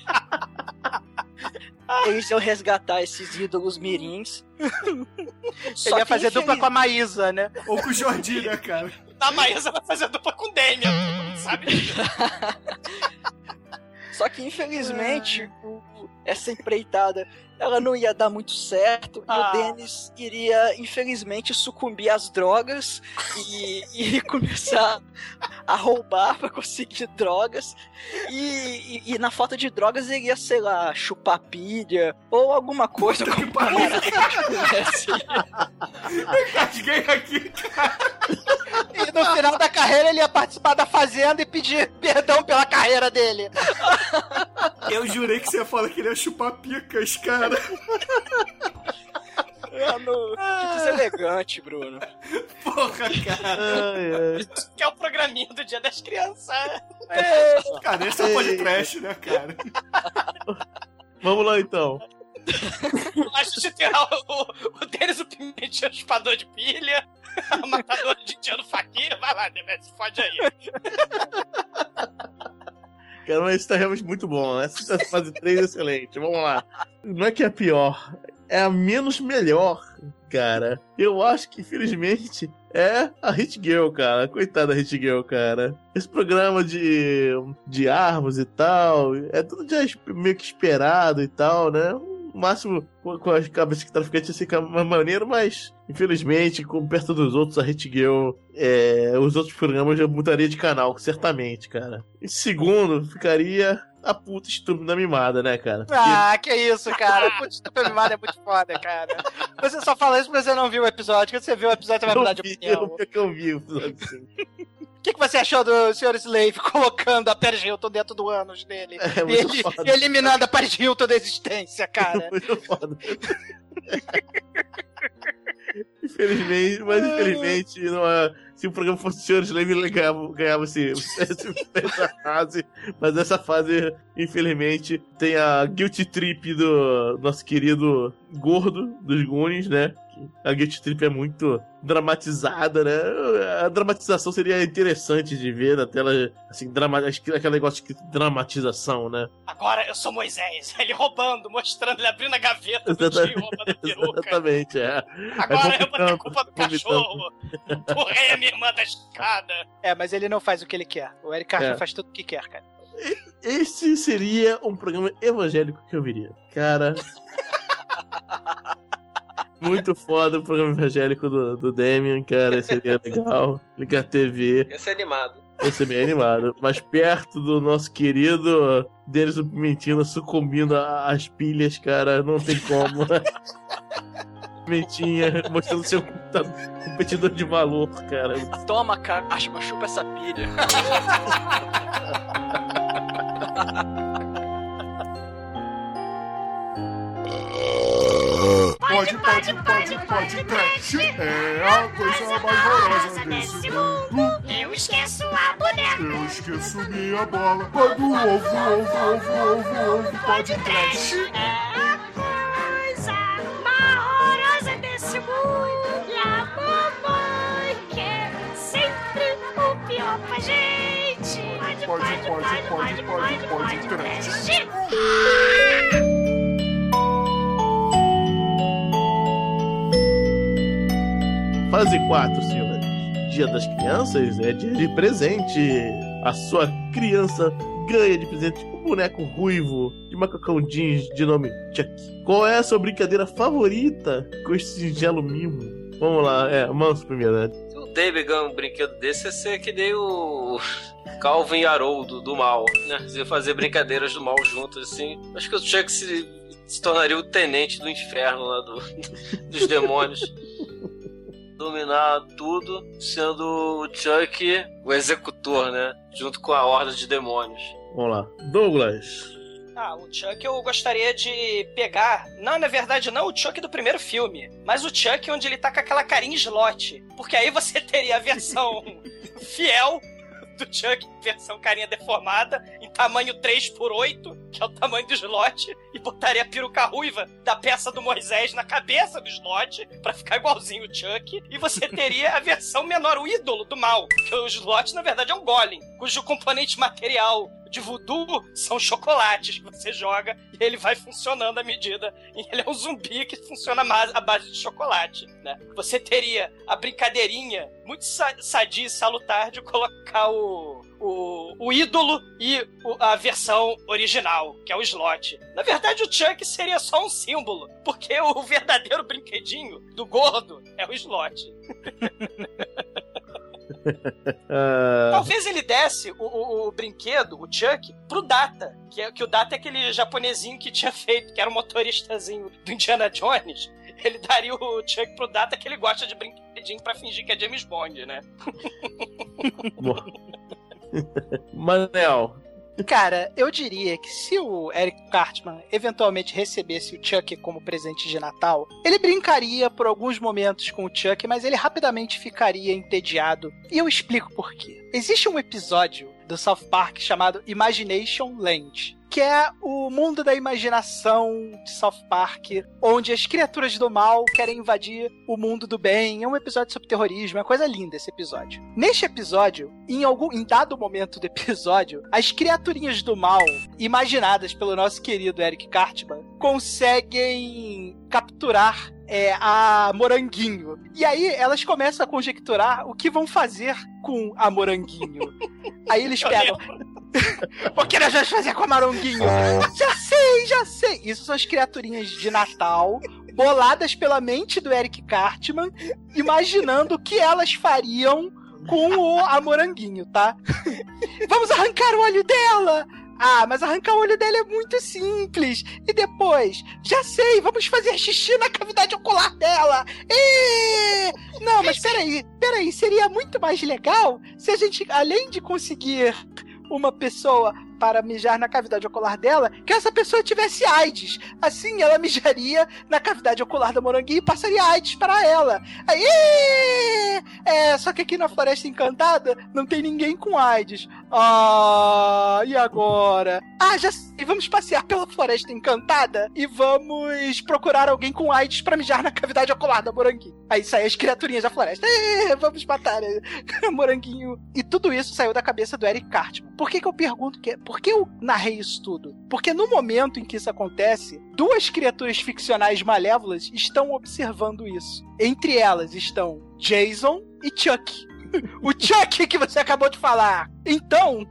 Eles iam resgatar esses ídolos mirins. Ele ia fazer dupla com a Maísa, né? Ou com o Jordi, né, cara? A Maísa vai fazer dupla com o Damian, sabe? Só que infelizmente o- essa empreitada ela não ia dar muito certo Ah. e o Dennis iria infelizmente sucumbir às drogas e, e começar a roubar pra conseguir drogas e, e- e na falta de drogas ele ia, sei lá, chupar pilha ou alguma coisa como parada que conhece. Rasguei aqui, cara. E no final da carreira ele ia participar da Fazenda e pedir perdão pela carreira dele. Eu jurei que você ia falar que ele ia chupar picas, cara. Mano, que deselegante, Bruno. Porra, cara. Que é o programinha do Dia das Crianças. Cara, esse é o podcast, né, cara? Vamos lá então. A gente tem lá o, o Denis, o Pimentinha, o chupador de pilha, o matador de indiano faquir. Vai lá, Denis, fode aí. Cara, mas isso tá realmente muito bom. Essa fase 3 é excelente. Vamos lá. Não é que é pior, é a menos melhor, cara. Eu acho que, infelizmente, é a Hit Girl, cara. Coitada da Hit Girl, cara. Esse programa de, de armas e tal, é tudo já meio que esperado e tal, né? No máximo, com as cabeças que traficantes ia ficar mais maneiro, mas, infelizmente, com perto dos outros, a Hit Girl, é, os outros programas já mudaria de canal, certamente, cara. E segundo, ficaria a puta estúpida mimada, né, cara? Porque- Ah, que isso, cara. Putz, Estúpido Mimado é muito foda, cara. Você só fala isso porque você não viu o episódio. Quando você viu o episódio, você vai mudar de vi, opinião. eu, que eu vi o episódio sim. O que, que você achou do Sr. Slave colocando a Paris Hilton dentro do ânus dele? É e muito ele, foda. eliminando a Paris Hilton da existência, cara. Muito foda. Infelizmente, mas infelizmente, é- se o programa fosse o Senhor Slave, ele ganhava, ganhava esse, essa fase. Mas essa fase, infelizmente, tem a guilty trip do nosso querido gordo dos Goonies, né? A guilty trip é muito dramatizada, né? A dramatização seria interessante de ver na tela, assim, drama, aquele negócio de dramatização, né? Agora eu sou Moisés. Ele roubando, mostrando, ele abrindo a gaveta do tio, roubando a peruca. Exatamente, é. Agora Aí eu vou ter culpa do cachorro. Empurrei a minha irmã da escada. É, mas ele não faz o que ele quer. O Eric Cartman É. faz tudo o que quer, cara. Esse seria um programa evangélico que eu viria. Cara. Muito foda o programa evangélico do, do Damian, cara. Seria legal. Ligar a TV. Esse é animado. Ia ser bem animado. Mas perto do nosso querido Denis do Pimentina sucumbindo às pilhas, cara, não tem como. Pimentinha mostrando computador- competidor de valor, cara. Toma, cara, acho chupa essa pilha. Pode, pode, pode, pode, trash. É a coisa mais horrorosa desse mundo. Eu esqueço a boneca. Eu esqueço minha bola. Quando ovo, ovo, ovo, ovo, ovo, pode trash. É E a mamãe quer sempre o pior pra gente. Pode, Pode, pode, pode, pode, pode, trash. Fase 4, senhores. Dia das Crianças é dia de presente. A sua criança ganha de presente um boneco ruivo de macacão jeans de nome Chuck. Qual é a sua brincadeira favorita com esse singelo mimo? Vamos lá, é, Manso primeiro, né? Se o David ganhar um brinquedo desse, ia ser que nem o Calvin Haroldo do mal, né? Você ia fazer brincadeiras do mal juntos, assim. Acho que o Chuck se, se tornaria o tenente do inferno lá do, dos demônios. Dominar tudo, sendo o Chuck o executor, né? Junto com a horda de demônios. Vamos lá. Douglas. Ah, o Chuck eu gostaria de pegar. Não, na verdade, não o Chuck do primeiro filme, mas o Chuck onde ele tá com aquela carinha slot. Porque aí você teria a versão fiel do Chuck, versão carinha deformada, em tamanho 3 por 8 que é o tamanho do slot, e botaria a peruca ruiva da peça do Moisés na cabeça do slot, pra ficar igualzinho o Chuck, e você teria a versão menor, o ídolo do mal, que o slot, na verdade, é um golem, cujo componente material de voodoo são chocolates que você joga e ele vai funcionando à medida. E ele é um zumbi que funciona mais à base de chocolate, né? Você teria a brincadeirinha muito sa sadia e salutar de colocar o, o, o ídolo e o- a versão original, que é o slot. Na verdade, o Chuck seria só um símbolo, porque o verdadeiro brinquedinho do gordo é o slot. Ah, Talvez ele desse o, o- o brinquedo, o Chuck, pro Data. Que, é- que o Data é aquele japonesinho que tinha feito, que era o motoristazinho do Indiana Jones. Ele daria o Chuck pro Data que ele gosta de brinquedinho pra fingir que é James Bond, né? Manel. Cara, eu diria que se o Eric Cartman eventualmente recebesse o Chuck como presente de Natal, ele brincaria por alguns momentos com o Chuck, mas ele rapidamente ficaria entediado. E eu explico por quê. Existe um episódio do South Park chamado Imagination Land. Que é o mundo da imaginação de South Park, onde as criaturas do mal querem invadir o mundo do bem. É um episódio sobre terrorismo, é uma coisa linda esse episódio. Neste episódio, em algum em dado momento do episódio, as criaturinhas do mal, imaginadas pelo nosso querido Eric Cartman, conseguem capturar é, a Moranguinho. E aí elas começam a conjecturar o que vão fazer com a Moranguinho. Aí eles pegam. o que nós vamos fazer com a Moranguinho? já sei, já sei. Isso são as criaturinhas de Natal. Boladas pela mente do Eric Cartman, imaginando o que elas fariam com o a Moranguinho, tá? Vamos arrancar o olho dela! Ah, mas arrancar o olho dela é muito simples. E depois? Já sei, vamos fazer xixi na cavidade ocular dela. Ê! Não, mas peraí, peraí, seria muito mais legal se a gente, além de conseguir uma pessoa para mijar na cavidade ocular dela, que essa pessoa tivesse AIDS. Assim, ela mijaria na cavidade ocular da moranguinho e passaria AIDS para ela. Aí, é, só que aqui na Floresta Encantada não tem ninguém com AIDS. Ah, e agora? Ah, já sei, vamos passear pela Floresta Encantada e vamos procurar alguém com AIDS para mijar na cavidade ocular da moranguinho. Aí saem as criaturinhas da floresta. É, vamos matar a moranguinho. E tudo isso saiu da cabeça do Eric Cartman. Por que, que eu pergunto que. Por que eu narrei isso tudo? Porque no momento em que isso acontece, duas criaturas ficcionais malévolas estão observando isso. Entre elas estão Jason e Chuck. O Chuck que você acabou de falar. Então,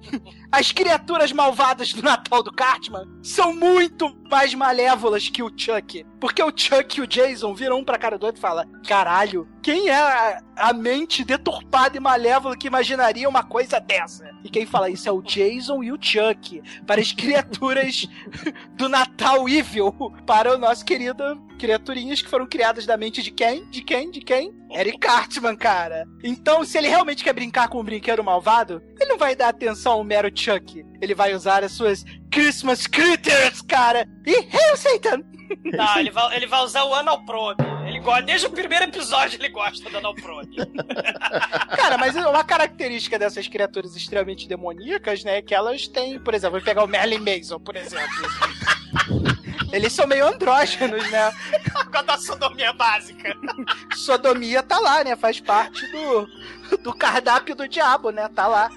as criaturas malvadas do Natal do Cartman são muito mais malévolas que o Chuck. Porque o Chuck e o Jason viram um pra cara do outro e falam: Caralho, quem é a, a mente deturpada e malévola que imaginaria uma coisa dessa? E quem fala isso é o Jason e o Chuck. Para as criaturas do Natal Evil. Para o nosso querido criaturinhas que foram criadas da mente de quem? De quem? De quem? Eric Cartman, cara. Então, se ele realmente quer brincar com um brinquedo malvado, ele não vai dar atenção ao mero Chuck. Ele vai usar as suas Christmas Critters, cara. E Hail Satan! Não, ele vai, ele vai usar o Anal Probe. Ele gosta, desde o primeiro episódio ele gosta do Anal Probe. Cara, mas uma característica dessas criaturas extremamente demoníacas, né, é que elas têm, por exemplo, vou pegar o Merlin Mason, por exemplo. Eles são meio andrógenos, né? Agora da sodomia básica. Sodomia tá lá, né? Faz parte do, do cardápio do diabo, né? Tá lá.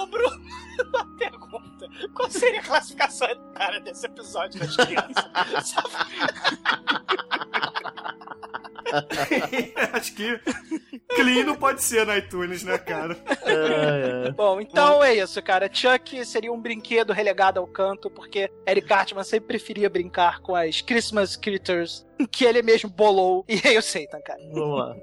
Ô, Bruno, uma pergunta. Qual seria a classificação etária desse episódio das crianças? Acho que Clean não pode ser no iTunes, né, cara? Bom, então é isso, cara. Chuck seria um brinquedo relegado ao canto, porque Eric Cartman sempre preferia brincar com as Christmas Critters que ele mesmo bolou. E aí eu sei, tá, cara? Vamos lá.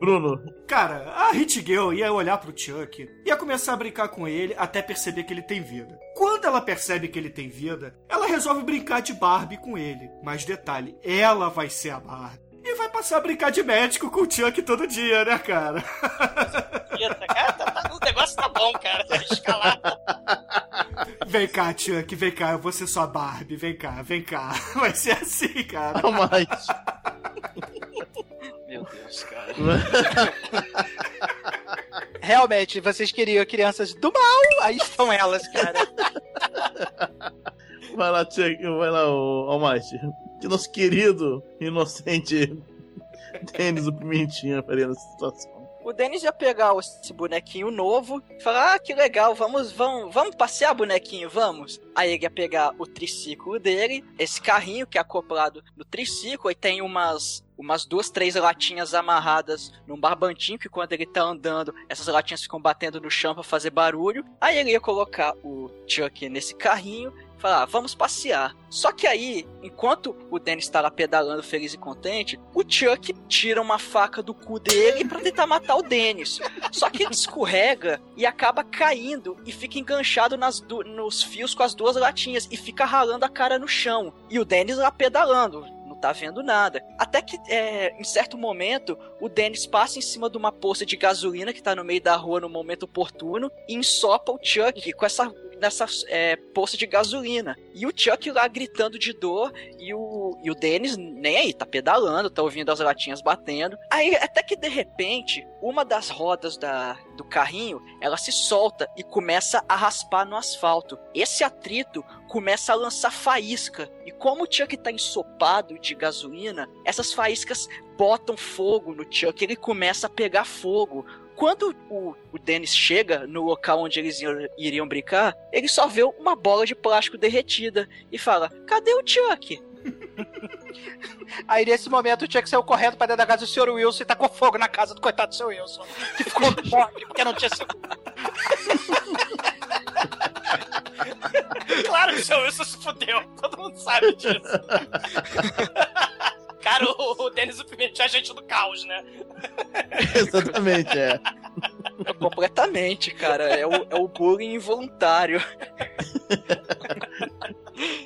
Bruno. Cara, a Hit Girl ia olhar pro Chuck, ia começar a brincar com ele até perceber que ele tem vida. Quando ela percebe que ele tem vida, ela resolve brincar de Barbie com ele. Mas detalhe, ela vai ser a Barbie. E vai passar a brincar de médico com o Chuck todo dia, né, cara? Cara, tá- tá- o negócio tá bom, cara. Tá escalado. Vem cá, Chuck, vem cá, eu vou ser sua Barbie, vem cá, vem cá. Vai ser assim, cara. Não mais. Meu Deus, cara. Realmente, vocês queriam crianças do mal, aí estão elas, cara. Vai lá, Chuck, vai lá, o Almighty. Que nosso querido, inocente Denis o Pimentinha faria nessa situação. O Denis ia pegar esse bonequinho novo e falar: Ah, que legal, vamos, vamos, vamos passear, bonequinho, vamos. Aí ele ia pegar o triciclo dele, esse carrinho que é acoplado no triciclo, e tem umas umas duas, três latinhas amarradas num barbantinho que quando ele tá andando, essas latinhas ficam batendo no chão pra fazer barulho. Aí ele ia colocar o Chuck nesse carrinho falar, ah, vamos passear. Só que aí, enquanto o Dennis tá lá pedalando feliz e contente, o Chuck tira uma faca do cu dele pra tentar matar o Dennis. Só que ele escorrega e acaba caindo e fica enganchado nas nos fios com as duas latinhas e fica ralando a cara no chão. E o Dennis lá pedalando tá vendo nada. Até que, é, em certo momento, o Dennis passa em cima de uma poça de gasolina que tá no meio da rua no momento oportuno e ensopa o Chuck com essa nessa é, poça de gasolina. E o Chuck lá gritando de dor e o, e o Dennis nem aí, tá pedalando, tá ouvindo as latinhas batendo. Aí até que de repente, uma das rodas da, do carrinho, ela se solta e começa a raspar no asfalto. Esse atrito começa a lançar faísca. E como o Chuck tá ensopado de gasolina, essas faíscas botam fogo no Chuck, ele começa a pegar fogo. Quando o, o Dennis chega no local onde eles iriam, iriam brincar, ele só vê uma bola de plástico derretida e fala: Cadê o Chuck? Aí nesse momento o Chuck saiu correndo pra dentro da casa do Sr. Wilson e tá com fogo na casa do coitado do Sr. Wilson. Que ficou pobre porque não tinha seguro. claro que o Sr. Wilson se fudeu. Todo mundo sabe disso. Cara, o, o Denis o Pimentinho é agente do caos, né? Exatamente, é. Completamente, cara. É o, é o bullying involuntário.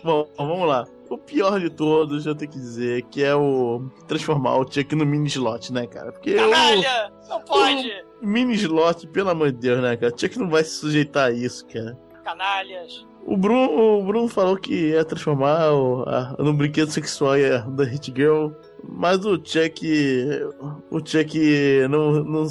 Bom, vamos lá. O pior de todos, eu tenho que dizer, que é o transformar o Chuck no mini slot, né, cara? Porque Caralho! O, não pode! O mini slot, pelo amor de Deus, né, cara? O Chuck não vai se sujeitar a isso, cara. Canalhas. O Bruno, o Bruno falou que ia transformar o, no brinquedo sexual da Hit Girl mas o Chuck. O Chuck não, não,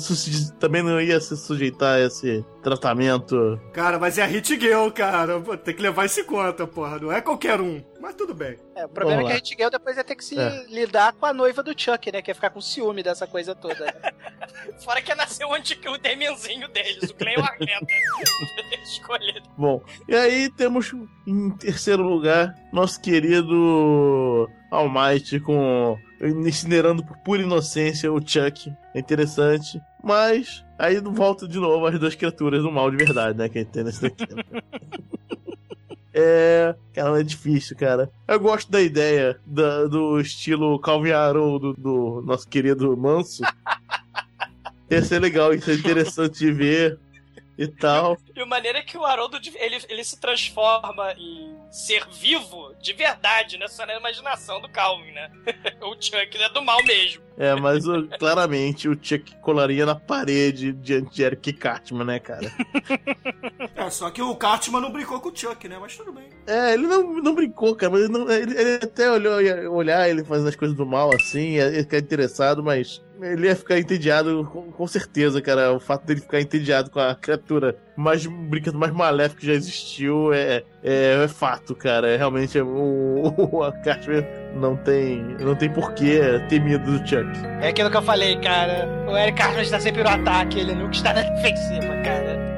também não ia se sujeitar a esse tratamento. Cara, mas é a Hit Girl, cara. Tem que levar isso em conta, porra. Não é qualquer um. Mas tudo bem. É, o problema Vamos é que lá. a Hit Girl depois ia ter que se é. lidar com a noiva do Chuck, né? Que ia ficar com ciúme dessa coisa toda. Né? Fora que ia nascer o, anti o Demianzinho deles, o Cleo Argenta. Escolhido. Bom, e aí temos em terceiro lugar nosso querido Almighty com incinerando por pura inocência o Chuck. É interessante. Mas aí volta de novo as duas criaturas do mal de verdade, né? Que tem nesse daqui. É. Cara, é difícil, cara. Eu gosto da ideia da, do estilo Calvin Haroldo do, do nosso querido Manso. Ia ser legal, isso é interessante de ver e tal. E a maneira que o Haroldo ele, ele se transforma em ser vivo de verdade, né? Só na imaginação do Calvin, né? o Chuck ele é do mal mesmo. É, mas o, claramente o Chuck colaria na parede diante de Eric Cartman, né, cara? é, só que o Cartman não brincou com o Chuck, né? Mas tudo bem. É, ele não, não brincou, cara, mas ele, não, ele, ele até olhou olhar ele fazendo as coisas do mal assim, ia ficar interessado, mas ele ia ficar entediado, com, com, certeza, cara. O fato dele ficar entediado com a criatura mais brinquedo mais maléfico que já existiu é, é, é fato, cara. É, realmente o, o a Cartman não tem, não tem porquê ter medo do Chuck. É aquilo que eu falei, cara. O Eric Cartman está sempre no ataque, ele nunca está na defensiva, cara.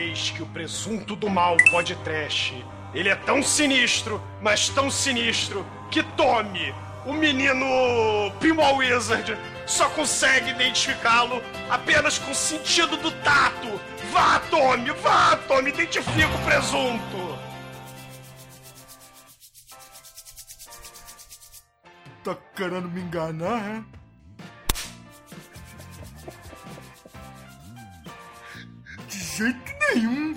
Que o presunto do mal pode trash. Ele é tão sinistro, mas tão sinistro, que tome! O menino Pinball Wizard só consegue identificá-lo apenas com o sentido do tato. Vá, Tommy, vá, Tommy, identifica o presunto. Tá querendo me enganar, é? De jeito nenhum.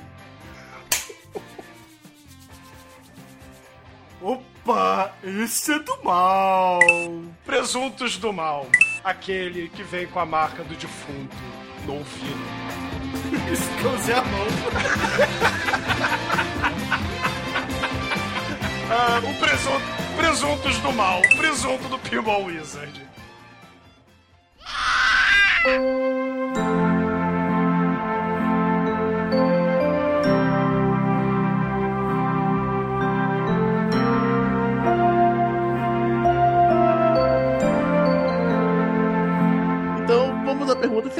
Opa, esse é do mal. Presuntos do mal. Aquele que vem com a marca do defunto no ouvido. usei a mão. Ah, o presunto, presuntos do mal. Presunto do Pinball Wizard.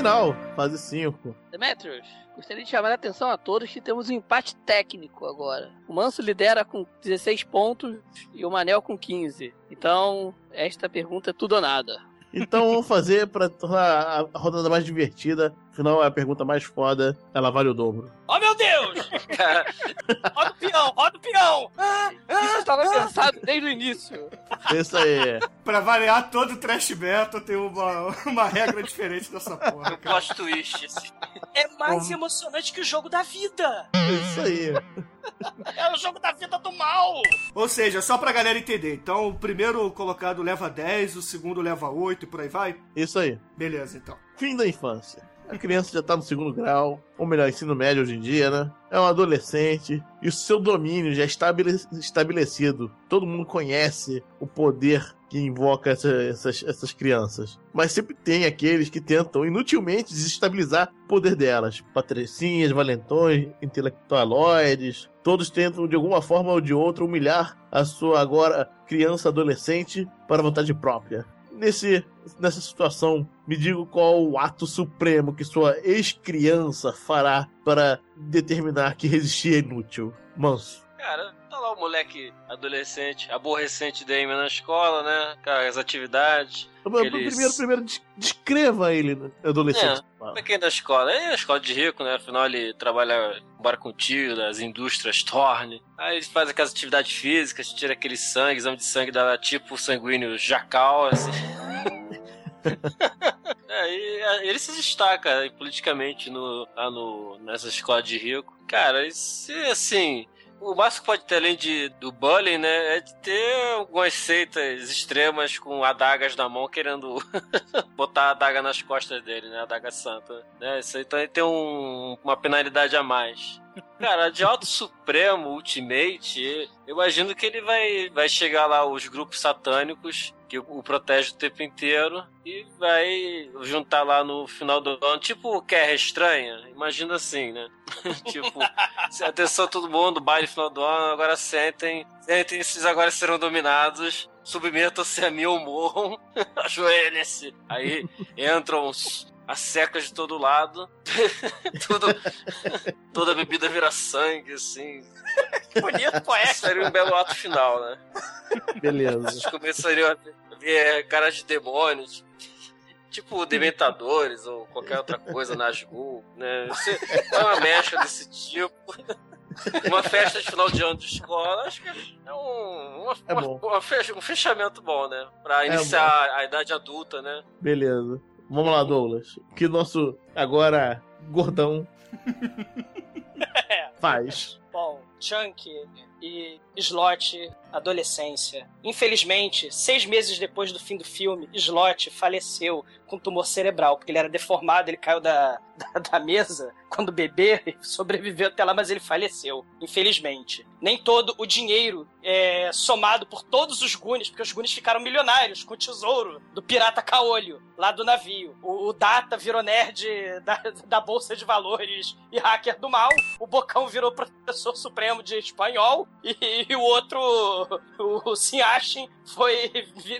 final, fase 5. Demetrius, gostaria de chamar a atenção a todos que temos um empate técnico agora. O Manso lidera com 16 pontos e o Manel com 15. Então, esta pergunta é tudo ou nada. Então vamos fazer pra tornar a rodada mais divertida. Afinal, é a pergunta mais foda, ela vale o dobro. Oh meu Deus! roda o peão, roda o peão! Isso estava pensado desde o início. Isso aí. Pra variar, todo trash metal tem uma, uma regra diferente dessa porra. cara. Plot twist. É mais emocionante que o jogo da vida! Isso aí. É o jogo da vida do mal! Ou seja, só pra galera entender. Então, o primeiro colocado leva 10, o segundo leva 8 e por aí vai? Isso aí. Beleza, então. Fim da infância. A criança já tá no segundo grau, ou melhor, ensino médio hoje em dia, né? É um adolescente e o seu domínio já é estabele- estabelecido. Todo mundo conhece o poder que invoca essa- essas, essas crianças. Mas sempre tem aqueles que tentam inutilmente desestabilizar o poder delas. Patricinhas, valentões, intelectualoides. Todos tentam, de alguma forma ou de outra, humilhar a sua agora criança adolescente para vontade própria. Nesse, nessa situação, me diga qual o ato supremo que sua ex-criança fará para determinar que resistir é inútil. Manso. Cara, lá o moleque adolescente, aborrecente da Amy na escola, né? Com as atividades. aqueles- Primeiro, primeiro, des- descreva ele, né? adolescente. É, é da escola? É a escola de rico, né? Afinal, ele trabalha embora com tio das indústrias Thorne. Aí ele faz aquelas atividades físicas, tira aquele sangue, exame de sangue da tipo sanguíneo jacal, assim. É, e é, ele se destaca politicamente no, lá no, nessa escola de rico. Cara, isso assim. O máximo pode ter além de, do bullying, né? É de ter algumas seitas extremas com adagas na mão querendo botar a adaga nas costas dele, né? A adaga santa. Né? Isso aí também tem um- uma penalidade a mais. Cara, de Alto Supremo Ultimate, eu imagino que ele vai, vai chegar lá os grupos satânicos que o, o protege o tempo inteiro e vai juntar lá no final do ano, tipo Guerra Estranha, imagina assim, né? tipo, atenção todo mundo, baile final do ano, agora sentem, sentem, esses agora serão dominados, submetam-se a mim ou morram, ajoelhem-se. Aí entram os- as secas de todo lado, tudo, toda a bebida vira sangue, assim. Bonito, poético. Seria um belo ato final, né? Beleza. Vocês começariam a ver caras de demônios, tipo dementadores ou qualquer outra coisa, Nazgûl, né? É uma mecha desse tipo. Uma festa de final de ano de escola, acho que é um, uma- É uma- bom. uma um fechamento bom, né? Pra É iniciar a idade adulta, né? Beleza. Vamos lá, Douglas. O que nosso agora gordão faz? Bom, Chunk e Slot, adolescência. Infelizmente, seis meses depois do fim do filme, Slot faleceu com tumor cerebral, porque ele era deformado, ele caiu da, da, da mesa quando bebê, e sobreviveu até lá, mas ele faleceu, infelizmente. Nem todo o dinheiro é somado por todos os Goonies, porque os Goonies ficaram milionários com o tesouro do pirata caolho, lá do navio. O, o Data virou nerd da, da Bolsa de Valores e hacker do mal. O Bocão virou professor supremo de espanhol. E, e o outro, o, o Sinhashin, foi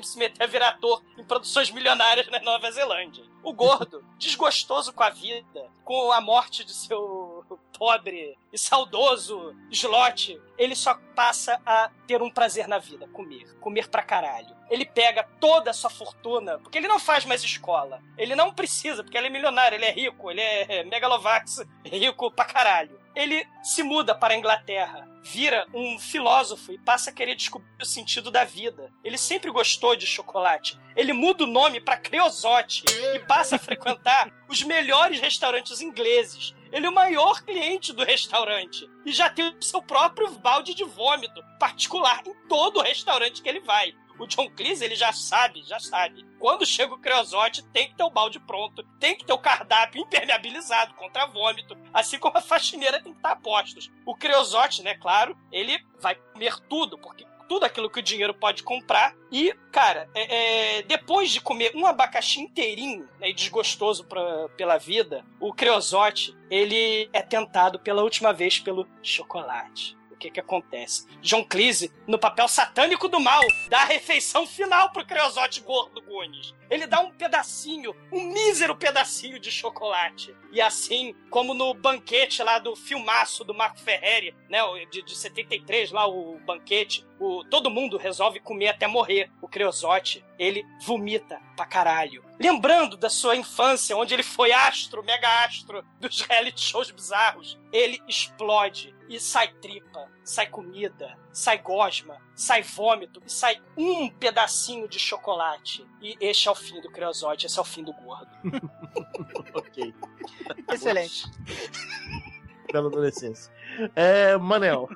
se meter a virar ator em produções milionárias na Nova Zelândia. O gordo, desgostoso com a vida, com a morte de seu pobre e saudoso slot, ele só passa a ter um prazer na vida, comer. Comer pra caralho. Ele pega toda a sua fortuna, porque ele não faz mais escola. Ele não precisa, porque ele é milionário, ele é rico, ele é megalovax, rico pra caralho. Ele se muda para a Inglaterra, vira um filósofo e passa a querer descobrir o sentido da vida. Ele sempre gostou de chocolate. Ele muda o nome para Creosote e passa a frequentar os melhores restaurantes ingleses. ele é o maior cliente do restaurante. E já tem o seu próprio balde de vômito particular em todo o restaurante que ele vai. O John Cleese, ele já sabe, já sabe. Quando chega o creosote, tem que ter o balde pronto, tem que ter o cardápio impermeabilizado contra vômito, assim como a faxineira tem que estar a postos. O creosote, né, claro, ele vai comer tudo, porque tudo aquilo que o dinheiro pode comprar. E, cara, é, é, depois de comer um abacaxi inteirinho né, desgostoso pra, pela vida, o creosote ele é tentado pela última vez pelo chocolate. Que que acontece? John Cleese, no papel satânico do mal, dá a refeição final pro creosote gordo Goonies. Ele dá um pedacinho, um mísero pedacinho de chocolate. E assim, como no banquete lá do filmaço do Marco Ferreri, né, de, de 73, lá o banquete, o, todo mundo resolve comer até morrer. O creosote, ele vomita pra caralho. Lembrando da sua infância, onde ele foi astro, mega astro dos reality shows bizarros, ele explode e sai tripa, sai comida, sai gosma, sai vômito e sai um pedacinho de chocolate. E este é o fim do creosote, esse é o fim do gordo. ok. Excelente. Bela adolescência. É, Manel.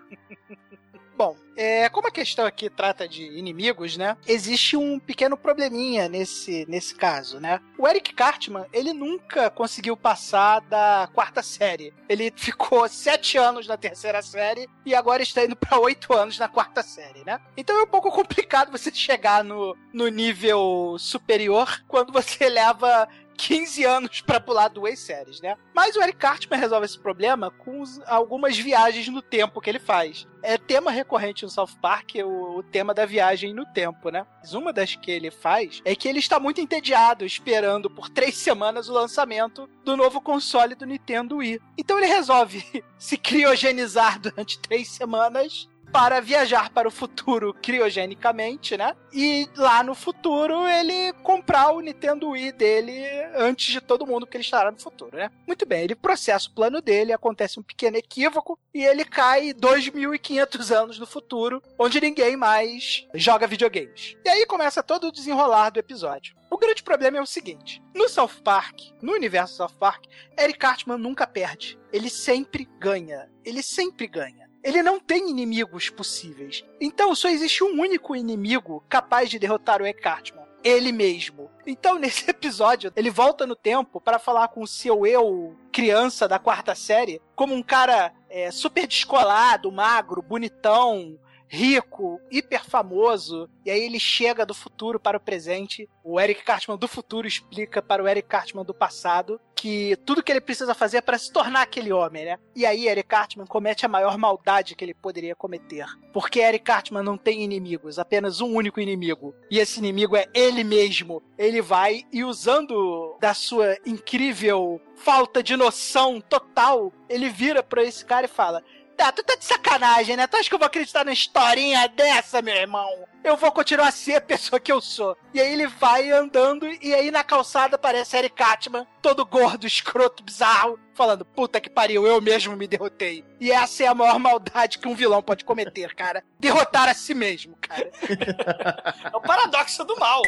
Bom, é, como a questão aqui trata de inimigos, né? Existe um pequeno probleminha nesse, nesse caso, né? O Eric Cartman, ele nunca conseguiu passar da quarta série. Ele ficou sete anos na terceira série e agora está indo para oito anos na quarta série, né? Então é um pouco complicado você chegar no, no nível superior quando você leva 15 anos pra pular duas séries, né? Mas o Eric Cartman resolve esse problema com algumas viagens no tempo que ele faz. É tema recorrente no South Park o, o tema da viagem no tempo, né? Mas uma das que ele faz é que ele está muito entediado esperando por três semanas o lançamento do novo console do Nintendo Wii. Então ele resolve se criogenizar durante três semanas para viajar para o futuro criogenicamente, né? E lá no futuro ele comprar o Nintendo Wii dele antes de todo mundo, porque ele estará no futuro, né? Muito bem, ele processa o plano dele, acontece um pequeno equívoco e ele cai 2.500 anos no futuro, onde ninguém mais joga videogames. E aí começa todo o desenrolar do episódio. O grande problema é o seguinte: no South Park, no universo South Park, Eric Cartman nunca perde. Ele sempre ganha. Ele sempre ganha. Ele não tem inimigos possíveis. Então só existe um único inimigo capaz de derrotar o Eric Cartman. Ele mesmo. Então, nesse episódio, ele volta no tempo para falar com o seu eu criança da quarta série, como um cara é, super descolado, magro, bonitão, rico, hiper famoso, e aí ele chega do futuro para o presente. O Eric Cartman do futuro explica para o Eric Cartman do passado que tudo que ele precisa fazer é para se tornar aquele homem, né? E aí Eric Cartman comete a maior maldade que ele poderia cometer. Porque Eric Cartman não tem inimigos, apenas um único inimigo. E esse inimigo é ele mesmo. Ele vai e usando da sua incrível falta de noção total, ele vira para esse cara e fala: Tá, tu tá de sacanagem, né? Tu acha que eu vou acreditar numa historinha dessa, meu irmão? Eu vou continuar a ser a pessoa que eu sou. E aí ele vai andando, e aí na calçada aparece Eric Cartman, todo gordo, escroto, bizarro, falando: Puta que pariu, eu mesmo me derrotei. E essa é a maior maldade que um vilão pode cometer, cara. Derrotar a si mesmo, cara. É o paradoxo do mal.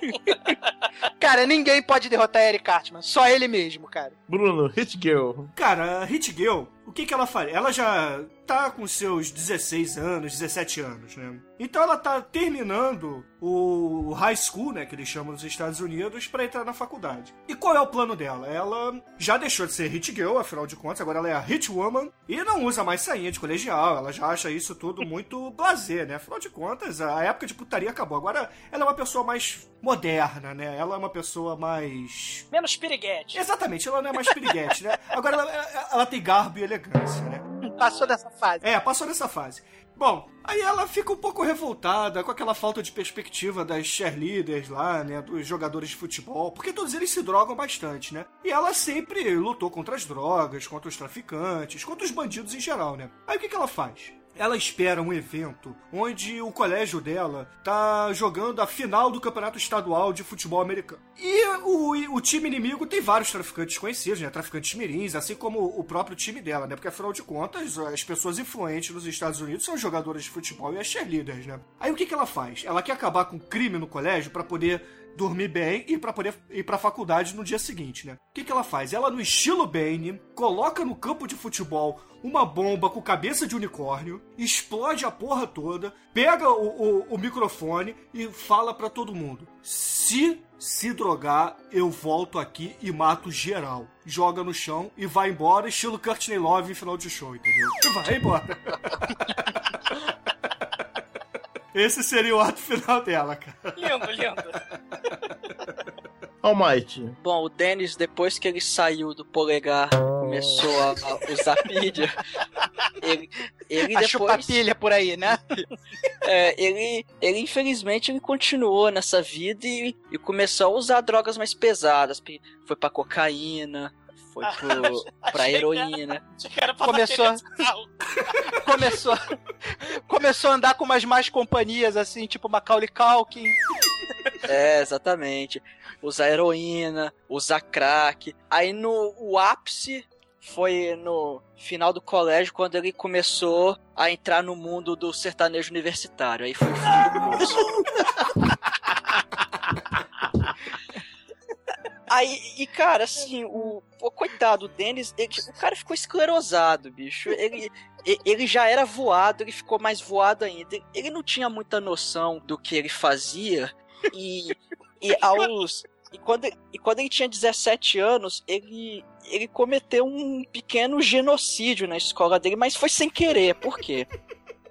Cara, ninguém pode derrotar Eric Cartman, só ele mesmo, cara. Bruno, Hit Girl. Cara, Hit Girl, o que que ela faz? Ela já tá com seus 16 anos, 17 anos, né? Então ela tá terminando o high school, né, que eles chamam nos Estados Unidos, pra entrar na faculdade. E qual é o plano dela? Ela já deixou de ser Hit Girl, afinal de contas, agora ela é a Hit Woman e não usa mais sainha de colegial. Ela já acha isso tudo muito blazer, né? Afinal de contas, a época de putaria acabou. Agora ela é uma pessoa mais moderna, né? Ela é uma pessoa mais Menos piriguete. Exatamente, ela não é mais piriguete, né? Agora ela- ela tem garbo e elegância, né? Passou dessa fase. É, passou dessa fase. Bom, aí ela fica um pouco revoltada com aquela falta de perspectiva das cheerleaders lá, né? Dos jogadores de futebol, porque todos eles se drogam bastante, né? E ela sempre lutou contra as drogas, contra os traficantes, contra os bandidos em geral, né? Aí o que, que ela faz? Ela espera um evento onde o colégio dela tá jogando a final do campeonato estadual de futebol americano. E o, o time inimigo tem vários traficantes conhecidos, né? Traficantes mirins, assim como o próprio time dela, né? Porque afinal de contas, as pessoas influentes nos Estados Unidos são jogadoras de futebol e as cheerleaders, né? Aí o que, que ela faz? Ela quer acabar com o crime no colégio para poder dormir bem e para poder ir pra faculdade no dia seguinte, né? O que, que ela faz? Ela, no estilo Bane, coloca no campo de futebol uma bomba com cabeça de unicórnio, explode a porra toda, pega o, o, o microfone e fala para todo mundo: se se drogar, eu volto aqui e mato geral. Joga no chão e vai embora, estilo Courtney Love em final de show, entendeu? Vai embora. Esse seria o ato final dela, cara. Lindo, lindo. Almighty. Bom, o Dennis, depois que ele saiu do polegar, começou a, a usar pilha. Ele, ele A depois. chupapilha por aí, né? É, ele, ele infelizmente ele continuou nessa vida e, e começou a usar drogas mais pesadas. Foi pra cocaína, foi pro, pra heroína. Começou, começou, começou a andar com umas más companhias, assim, tipo Macaulay Culkin. É, exatamente. Usar heroína, usar crack. Aí no o ápice foi no final do colégio quando ele começou a entrar no mundo do sertanejo universitário. Aí foi o fim do curso. Aí, e cara, assim, o, o coitado o Dennis, ele- o cara ficou esclerosado, bicho. Ele, ele já era voado, ele ficou mais voado ainda. Ele não tinha muita noção do que ele fazia. E, e aos. E quando, e quando ele tinha 17 anos, ele, ele cometeu um pequeno genocídio na escola dele, mas foi sem querer. Por quê?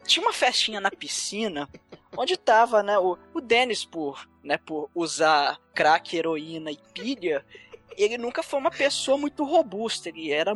Tinha uma festinha na piscina onde tava, né, o, o Dennis por, né, por usar crack, heroína e pilha, ele nunca foi uma pessoa muito robusta, ele era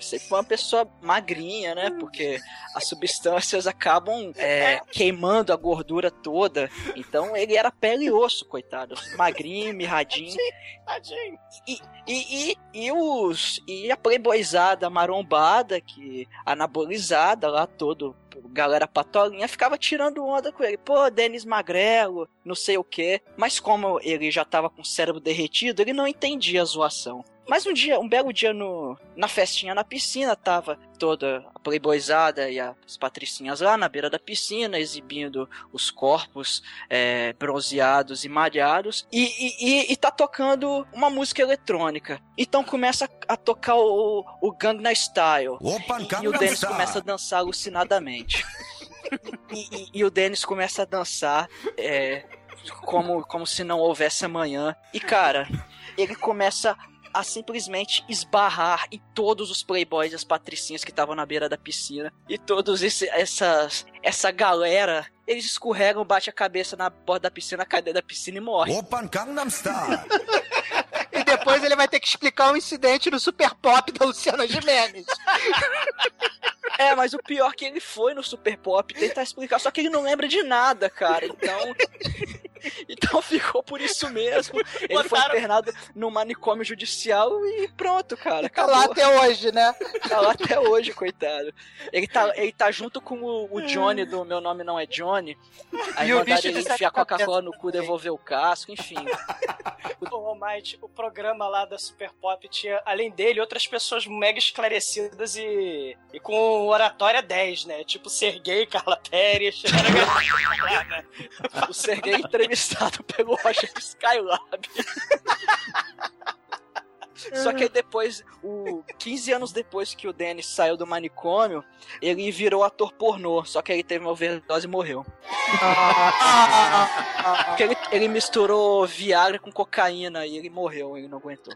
sempre foi uma pessoa magrinha, né, porque as substâncias acabam é, queimando a gordura toda, então ele era pele e osso, coitado, magrinho, mirradinho. Tadinho. E, e, e, e os, e a playboyzada marombada, que anabolizada lá, todo, galera patolinha, ficava tirando onda com ele. Pô, Denis Magrelo, não sei o quê. Mas como ele já tava com o cérebro derretido, ele não entendia a zoação. Mas um dia, um belo dia no, na festinha na piscina, tava toda a playboyzada e as patricinhas lá na beira da piscina, exibindo os corpos é, bronzeados e malhados, e, e, e, e tá tocando uma música eletrônica. Então começa a tocar o, o Gangnam Style. e, e o Dennis começa a dançar alucinadamente. e o Dennis começa a dançar é, como, como se não houvesse amanhã. E cara, ele começa a simplesmente esbarrar em todos os playboys e as patricinhas que estavam na beira da piscina. E todos esse, essas, essa galera, eles escorregam, bate a cabeça na borda da piscina, cai dentro da piscina e morre. Open Gangnam Style. E depois ele vai ter que explicar um incidente no Super Pop da Luciana Gimenez. É, mas o pior é que ele foi no Super Pop tentar explicar, só que ele não lembra de nada, cara. Então. Então ficou por isso mesmo. Ele foi Botaram- internado no manicômio judicial e pronto, cara. Tá lá acabou. até hoje, né? Tá lá até hoje, coitado. Ele tá, ele tá junto com o, o Johnny do Meu Nome Não É Johnny. Aí E o mandaram ele enfiar Coca-Cola no cu, devolver o casco, enfim. O Almighty, o programa lá da Super Pop tinha, além dele, outras pessoas mega esclarecidas e, e com oratória 10, né? Tipo Sergei, Carla Pérez. Era O Sergei é entrevistado pelo Roger Skylab. Só que aí depois, o 15 anos depois que o Dennis saiu do manicômio, ele virou ator pornô. Só que ele teve uma overdose e morreu. Porque ele, ele misturou Viagra com cocaína e ele morreu, ele não aguentou.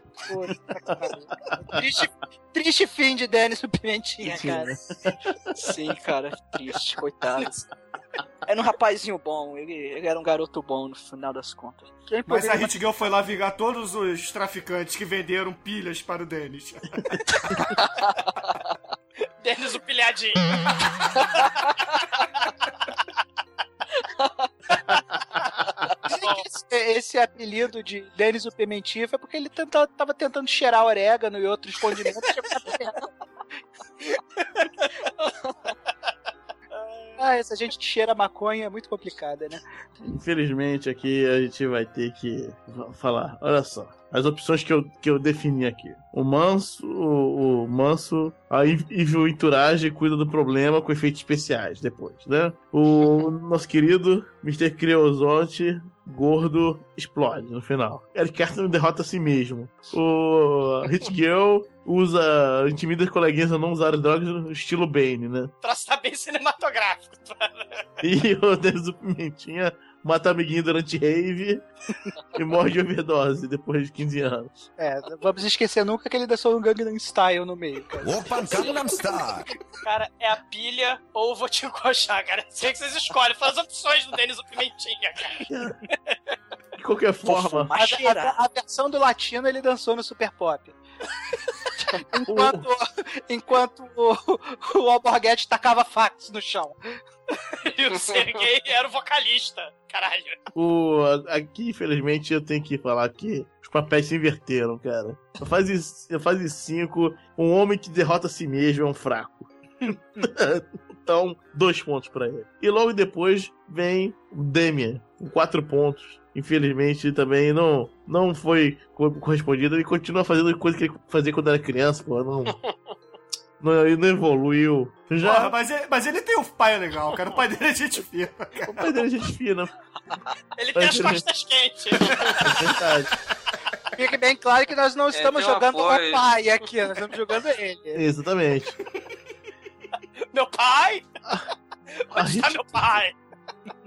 Triste, triste fim de Dennis Pimentinha, cara. Sim, cara, triste, coitado. Era um rapazinho bom, ele, ele era um garoto bom no final das contas. Mas a Hit Girl foi lá vingar todos os traficantes que venderam pilhas para o Dennis. Denis o pilhadinho. Esse, esse apelido de Denis o Pimentinha foi porque ele tenta, tava tentando cheirar orégano e outros condimentos. ah, essa gente que cheira maconha é muito complicada, né? Infelizmente aqui a gente vai ter que fa- falar. Olha só. As opções que eu, que eu defini aqui. O Manso, o, o Manso, a Evil Entourage cuida do problema com efeitos especiais depois, né? O nosso querido Mr. Creosote gordo explode no final. Eric Cartman derrota a si mesmo. O Hit Girl usa. intimida os coleguinhas a não usar drogas no estilo Bane, né? Troço tá bem cinematográfico. E o Denis do Pimentinha mata amiguinho durante rave e morre de overdose depois de 15 anos. É, vamos esquecer nunca que ele dançou um Gangnam Style no meio, cara. Opa, Gangnam Style! Cara, é a pilha ou vou te encoxar, cara. Sei que vocês escolhem. Faz as opções do Denis o Pimentinha, cara. De qualquer forma. A, a- a versão do latino ele dançou no Super Pop. enquanto enquanto o, o Alborguete tacava fax no chão. E o Sergei era o vocalista. Caralho. O, aqui, infelizmente, eu tenho que falar que os papéis se inverteram, cara. Na fase, na fase 5, um homem que derrota a si mesmo é um fraco. então, dois pontos pra ele. E logo depois vem o Demian, com quatro pontos. Infelizmente, também não, não foi co- correspondido. Ele continua fazendo coisa que ele fazia quando era criança, pô. Não, não, ele não evoluiu. Já, Porra, mas, ele, mas ele tem um pai legal, cara. O pai dele é gente fina. o pai dele é gente fina. Ele tem as costas quentes. É verdade. Fique bem claro que nós não estamos jogando o pai aqui, nós estamos jogando ele. Exatamente. Meu pai? A Onde está Hit, meu pai?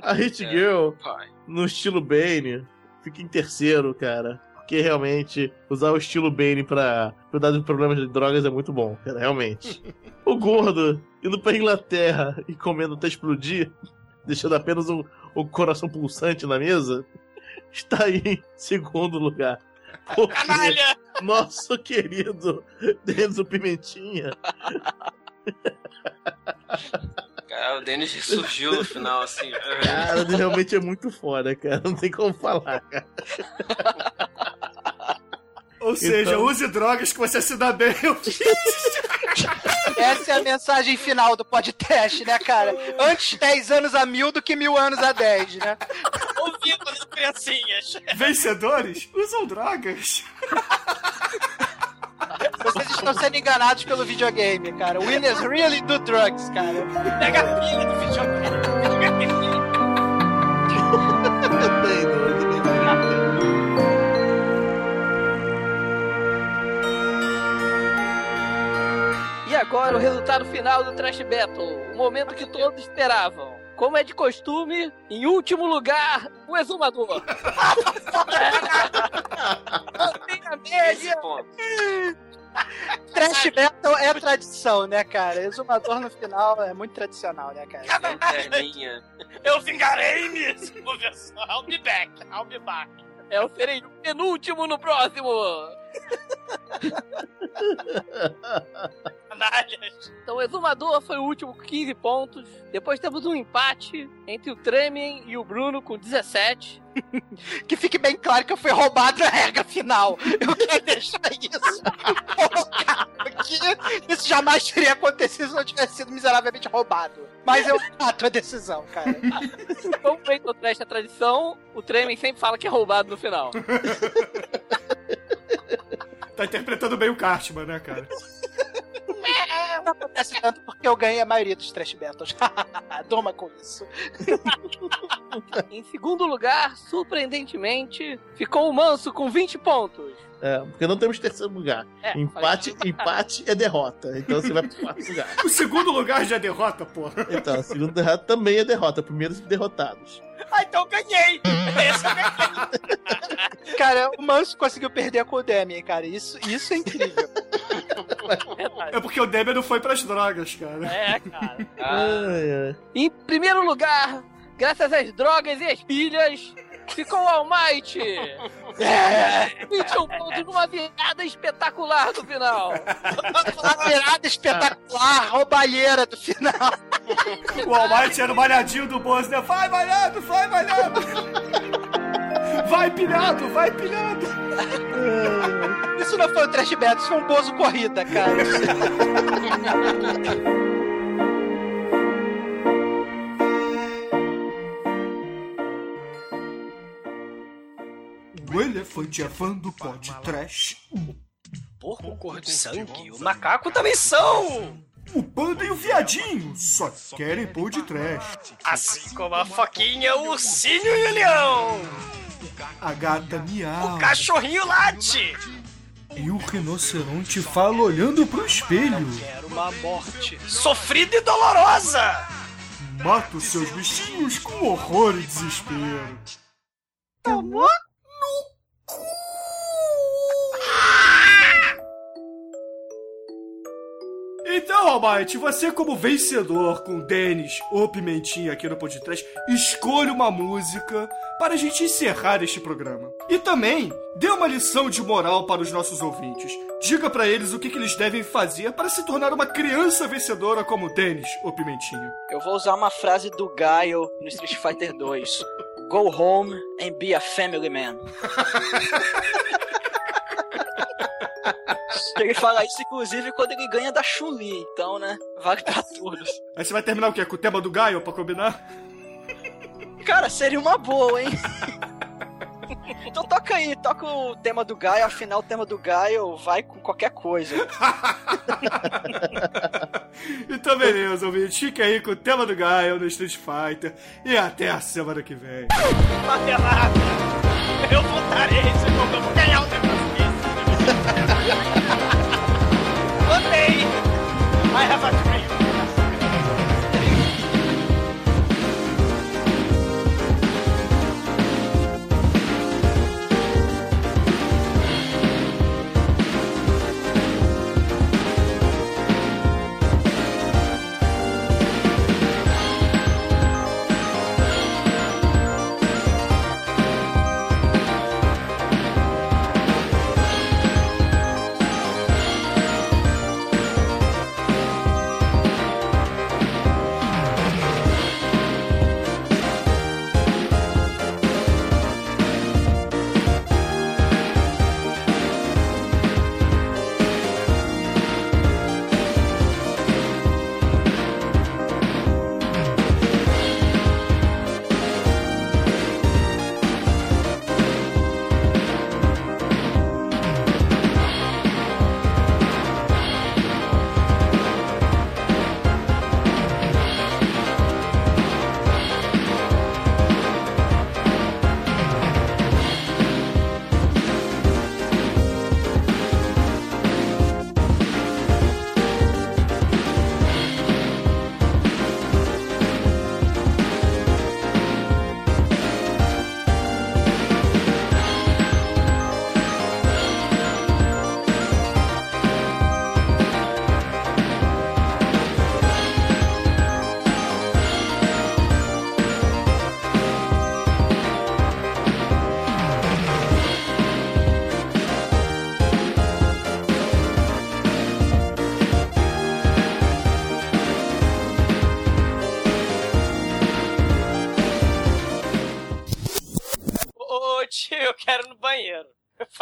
a Hit Girl, no estilo Bane, fica em terceiro, cara. Porque realmente usar o estilo Bane pra cuidar de problemas de drogas é muito bom, cara, realmente. o gordo indo pra Inglaterra e comendo até explodir, deixando apenas um, um coração pulsante na mesa, está aí em segundo lugar. Porque Canalha! nosso querido Denzo Pimentinha Cara, o Denis surgiu no final, assim. Cara, ele realmente é muito foda, cara. Não tem como falar, cara. Ou seja, Então- use drogas que você se dá bem. Essa é a mensagem final do podcast, né, cara? Antes 10 anos a mil do que mil anos a 10, né? Ouvindo as criancinhas. Vencedores usam drogas. Vocês estão sendo enganados pelo videogame, cara. Winners really do drugs, cara. Pega a pilha do videogame. Pega a pilha. E agora o resultado final do Trash Battle. O momento que todos esperavam. Como é de costume, em último lugar, o exumador. Mantém a média. Trash Battle é tradição, né, cara? Exumador no final é muito tradicional, né, cara? Lanterninha. Eu vingarei-me! Só. I'll be back. I'll be back. Eu serei o penúltimo no próximo. Então o Exumador foi o último com 15 pontos. Depois temos um empate entre o Tremen e o Bruno com 17. Que fique bem claro que eu fui roubado na regra final. Eu quero deixar isso aqui. Isso jamais teria acontecido se eu tivesse sido miseravelmente roubado. Mas eu ato a decisão, cara. Como feito no Trash a tradição, o Tremen sempre fala que é roubado no final. Tá interpretando bem o Cartman, né, cara? Não acontece tanto porque eu ganhei a maioria dos trash battles. Toma com isso. em segundo lugar, surpreendentemente, ficou o Manso com 20 pontos. É, porque não temos terceiro lugar. É, empate, empate é derrota. Então você vai pro quarto lugar. O segundo lugar já é derrota, porra. Então, o segundo derrota também é derrota. Primeiros derrotados. Ah, então eu ganhei! Esse eu ganhei. Cara, o Manso conseguiu perder com o Demi, cara. Isso, isso é incrível. É porque o Demian não foi pras drogas, cara. É, cara. Ai. Em primeiro lugar, graças às drogas e às pilhas, ficou o Almighty. É. 21 pontos numa virada espetacular no final. Uma virada espetacular, roubalheira do final. O Almighty era o malhadinho do Bozo, né? Vai malhado, vai malhado! Vai pilhado, vai pilhado! Isso não foi um trash battle, isso foi um bozo corrida, cara. elefante é fã do pod trash. Porco, cor de sangue. O macaco também são! o panda e o viadinho só querem pôr de trash. Assim como a foquinha, o ursinho e o leão. A gata miau. O cachorrinho late. E o rinoceronte fala olhando pro espelho. Quero uma morte sofrida e dolorosa. Mata os seus bichinhos com horror e desespero. Tomou? Então, Almighty, você como vencedor com Denis ou Pimentinha aqui no podcast, escolha uma música para a gente encerrar este programa. E também, dê uma lição de moral para os nossos ouvintes. Diga para eles o que, que eles devem fazer para se tornar uma criança vencedora como Denis ou Pimentinha. Eu vou usar uma frase do Gaio no Street Fighter 2. Go home and be a family man. Ele fala isso, inclusive, quando ele ganha da Chun-Li. Então, né? Vale pra todos. Aí você vai terminar o quê? Com o tema do Gaio pra combinar? Cara, seria uma boa, hein? Então toca aí, toca o tema do Gaio, afinal o tema do Gaio vai com qualquer coisa. então beleza, ouvinte, fica aí com o tema do Gaio no Street Fighter e até a semana que vem. Martelada. Eu voltarei se eu vou ganhar o negócio desse. Botei. I have a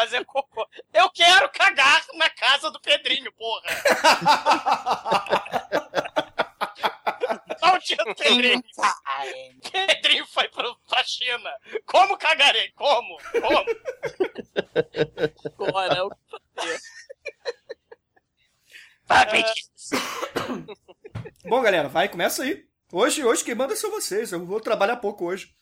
Fazer cocô. Eu quero cagar na casa do Pedrinho, porra. Não, tio Pedrinho. Pedrinho foi pro, pra China. Como cagarei? Como? Como? Agora, o que fazer? Bom, galera, vai, começa aí. Hoje, hoje quem manda são vocês. Eu vou trabalhar pouco hoje.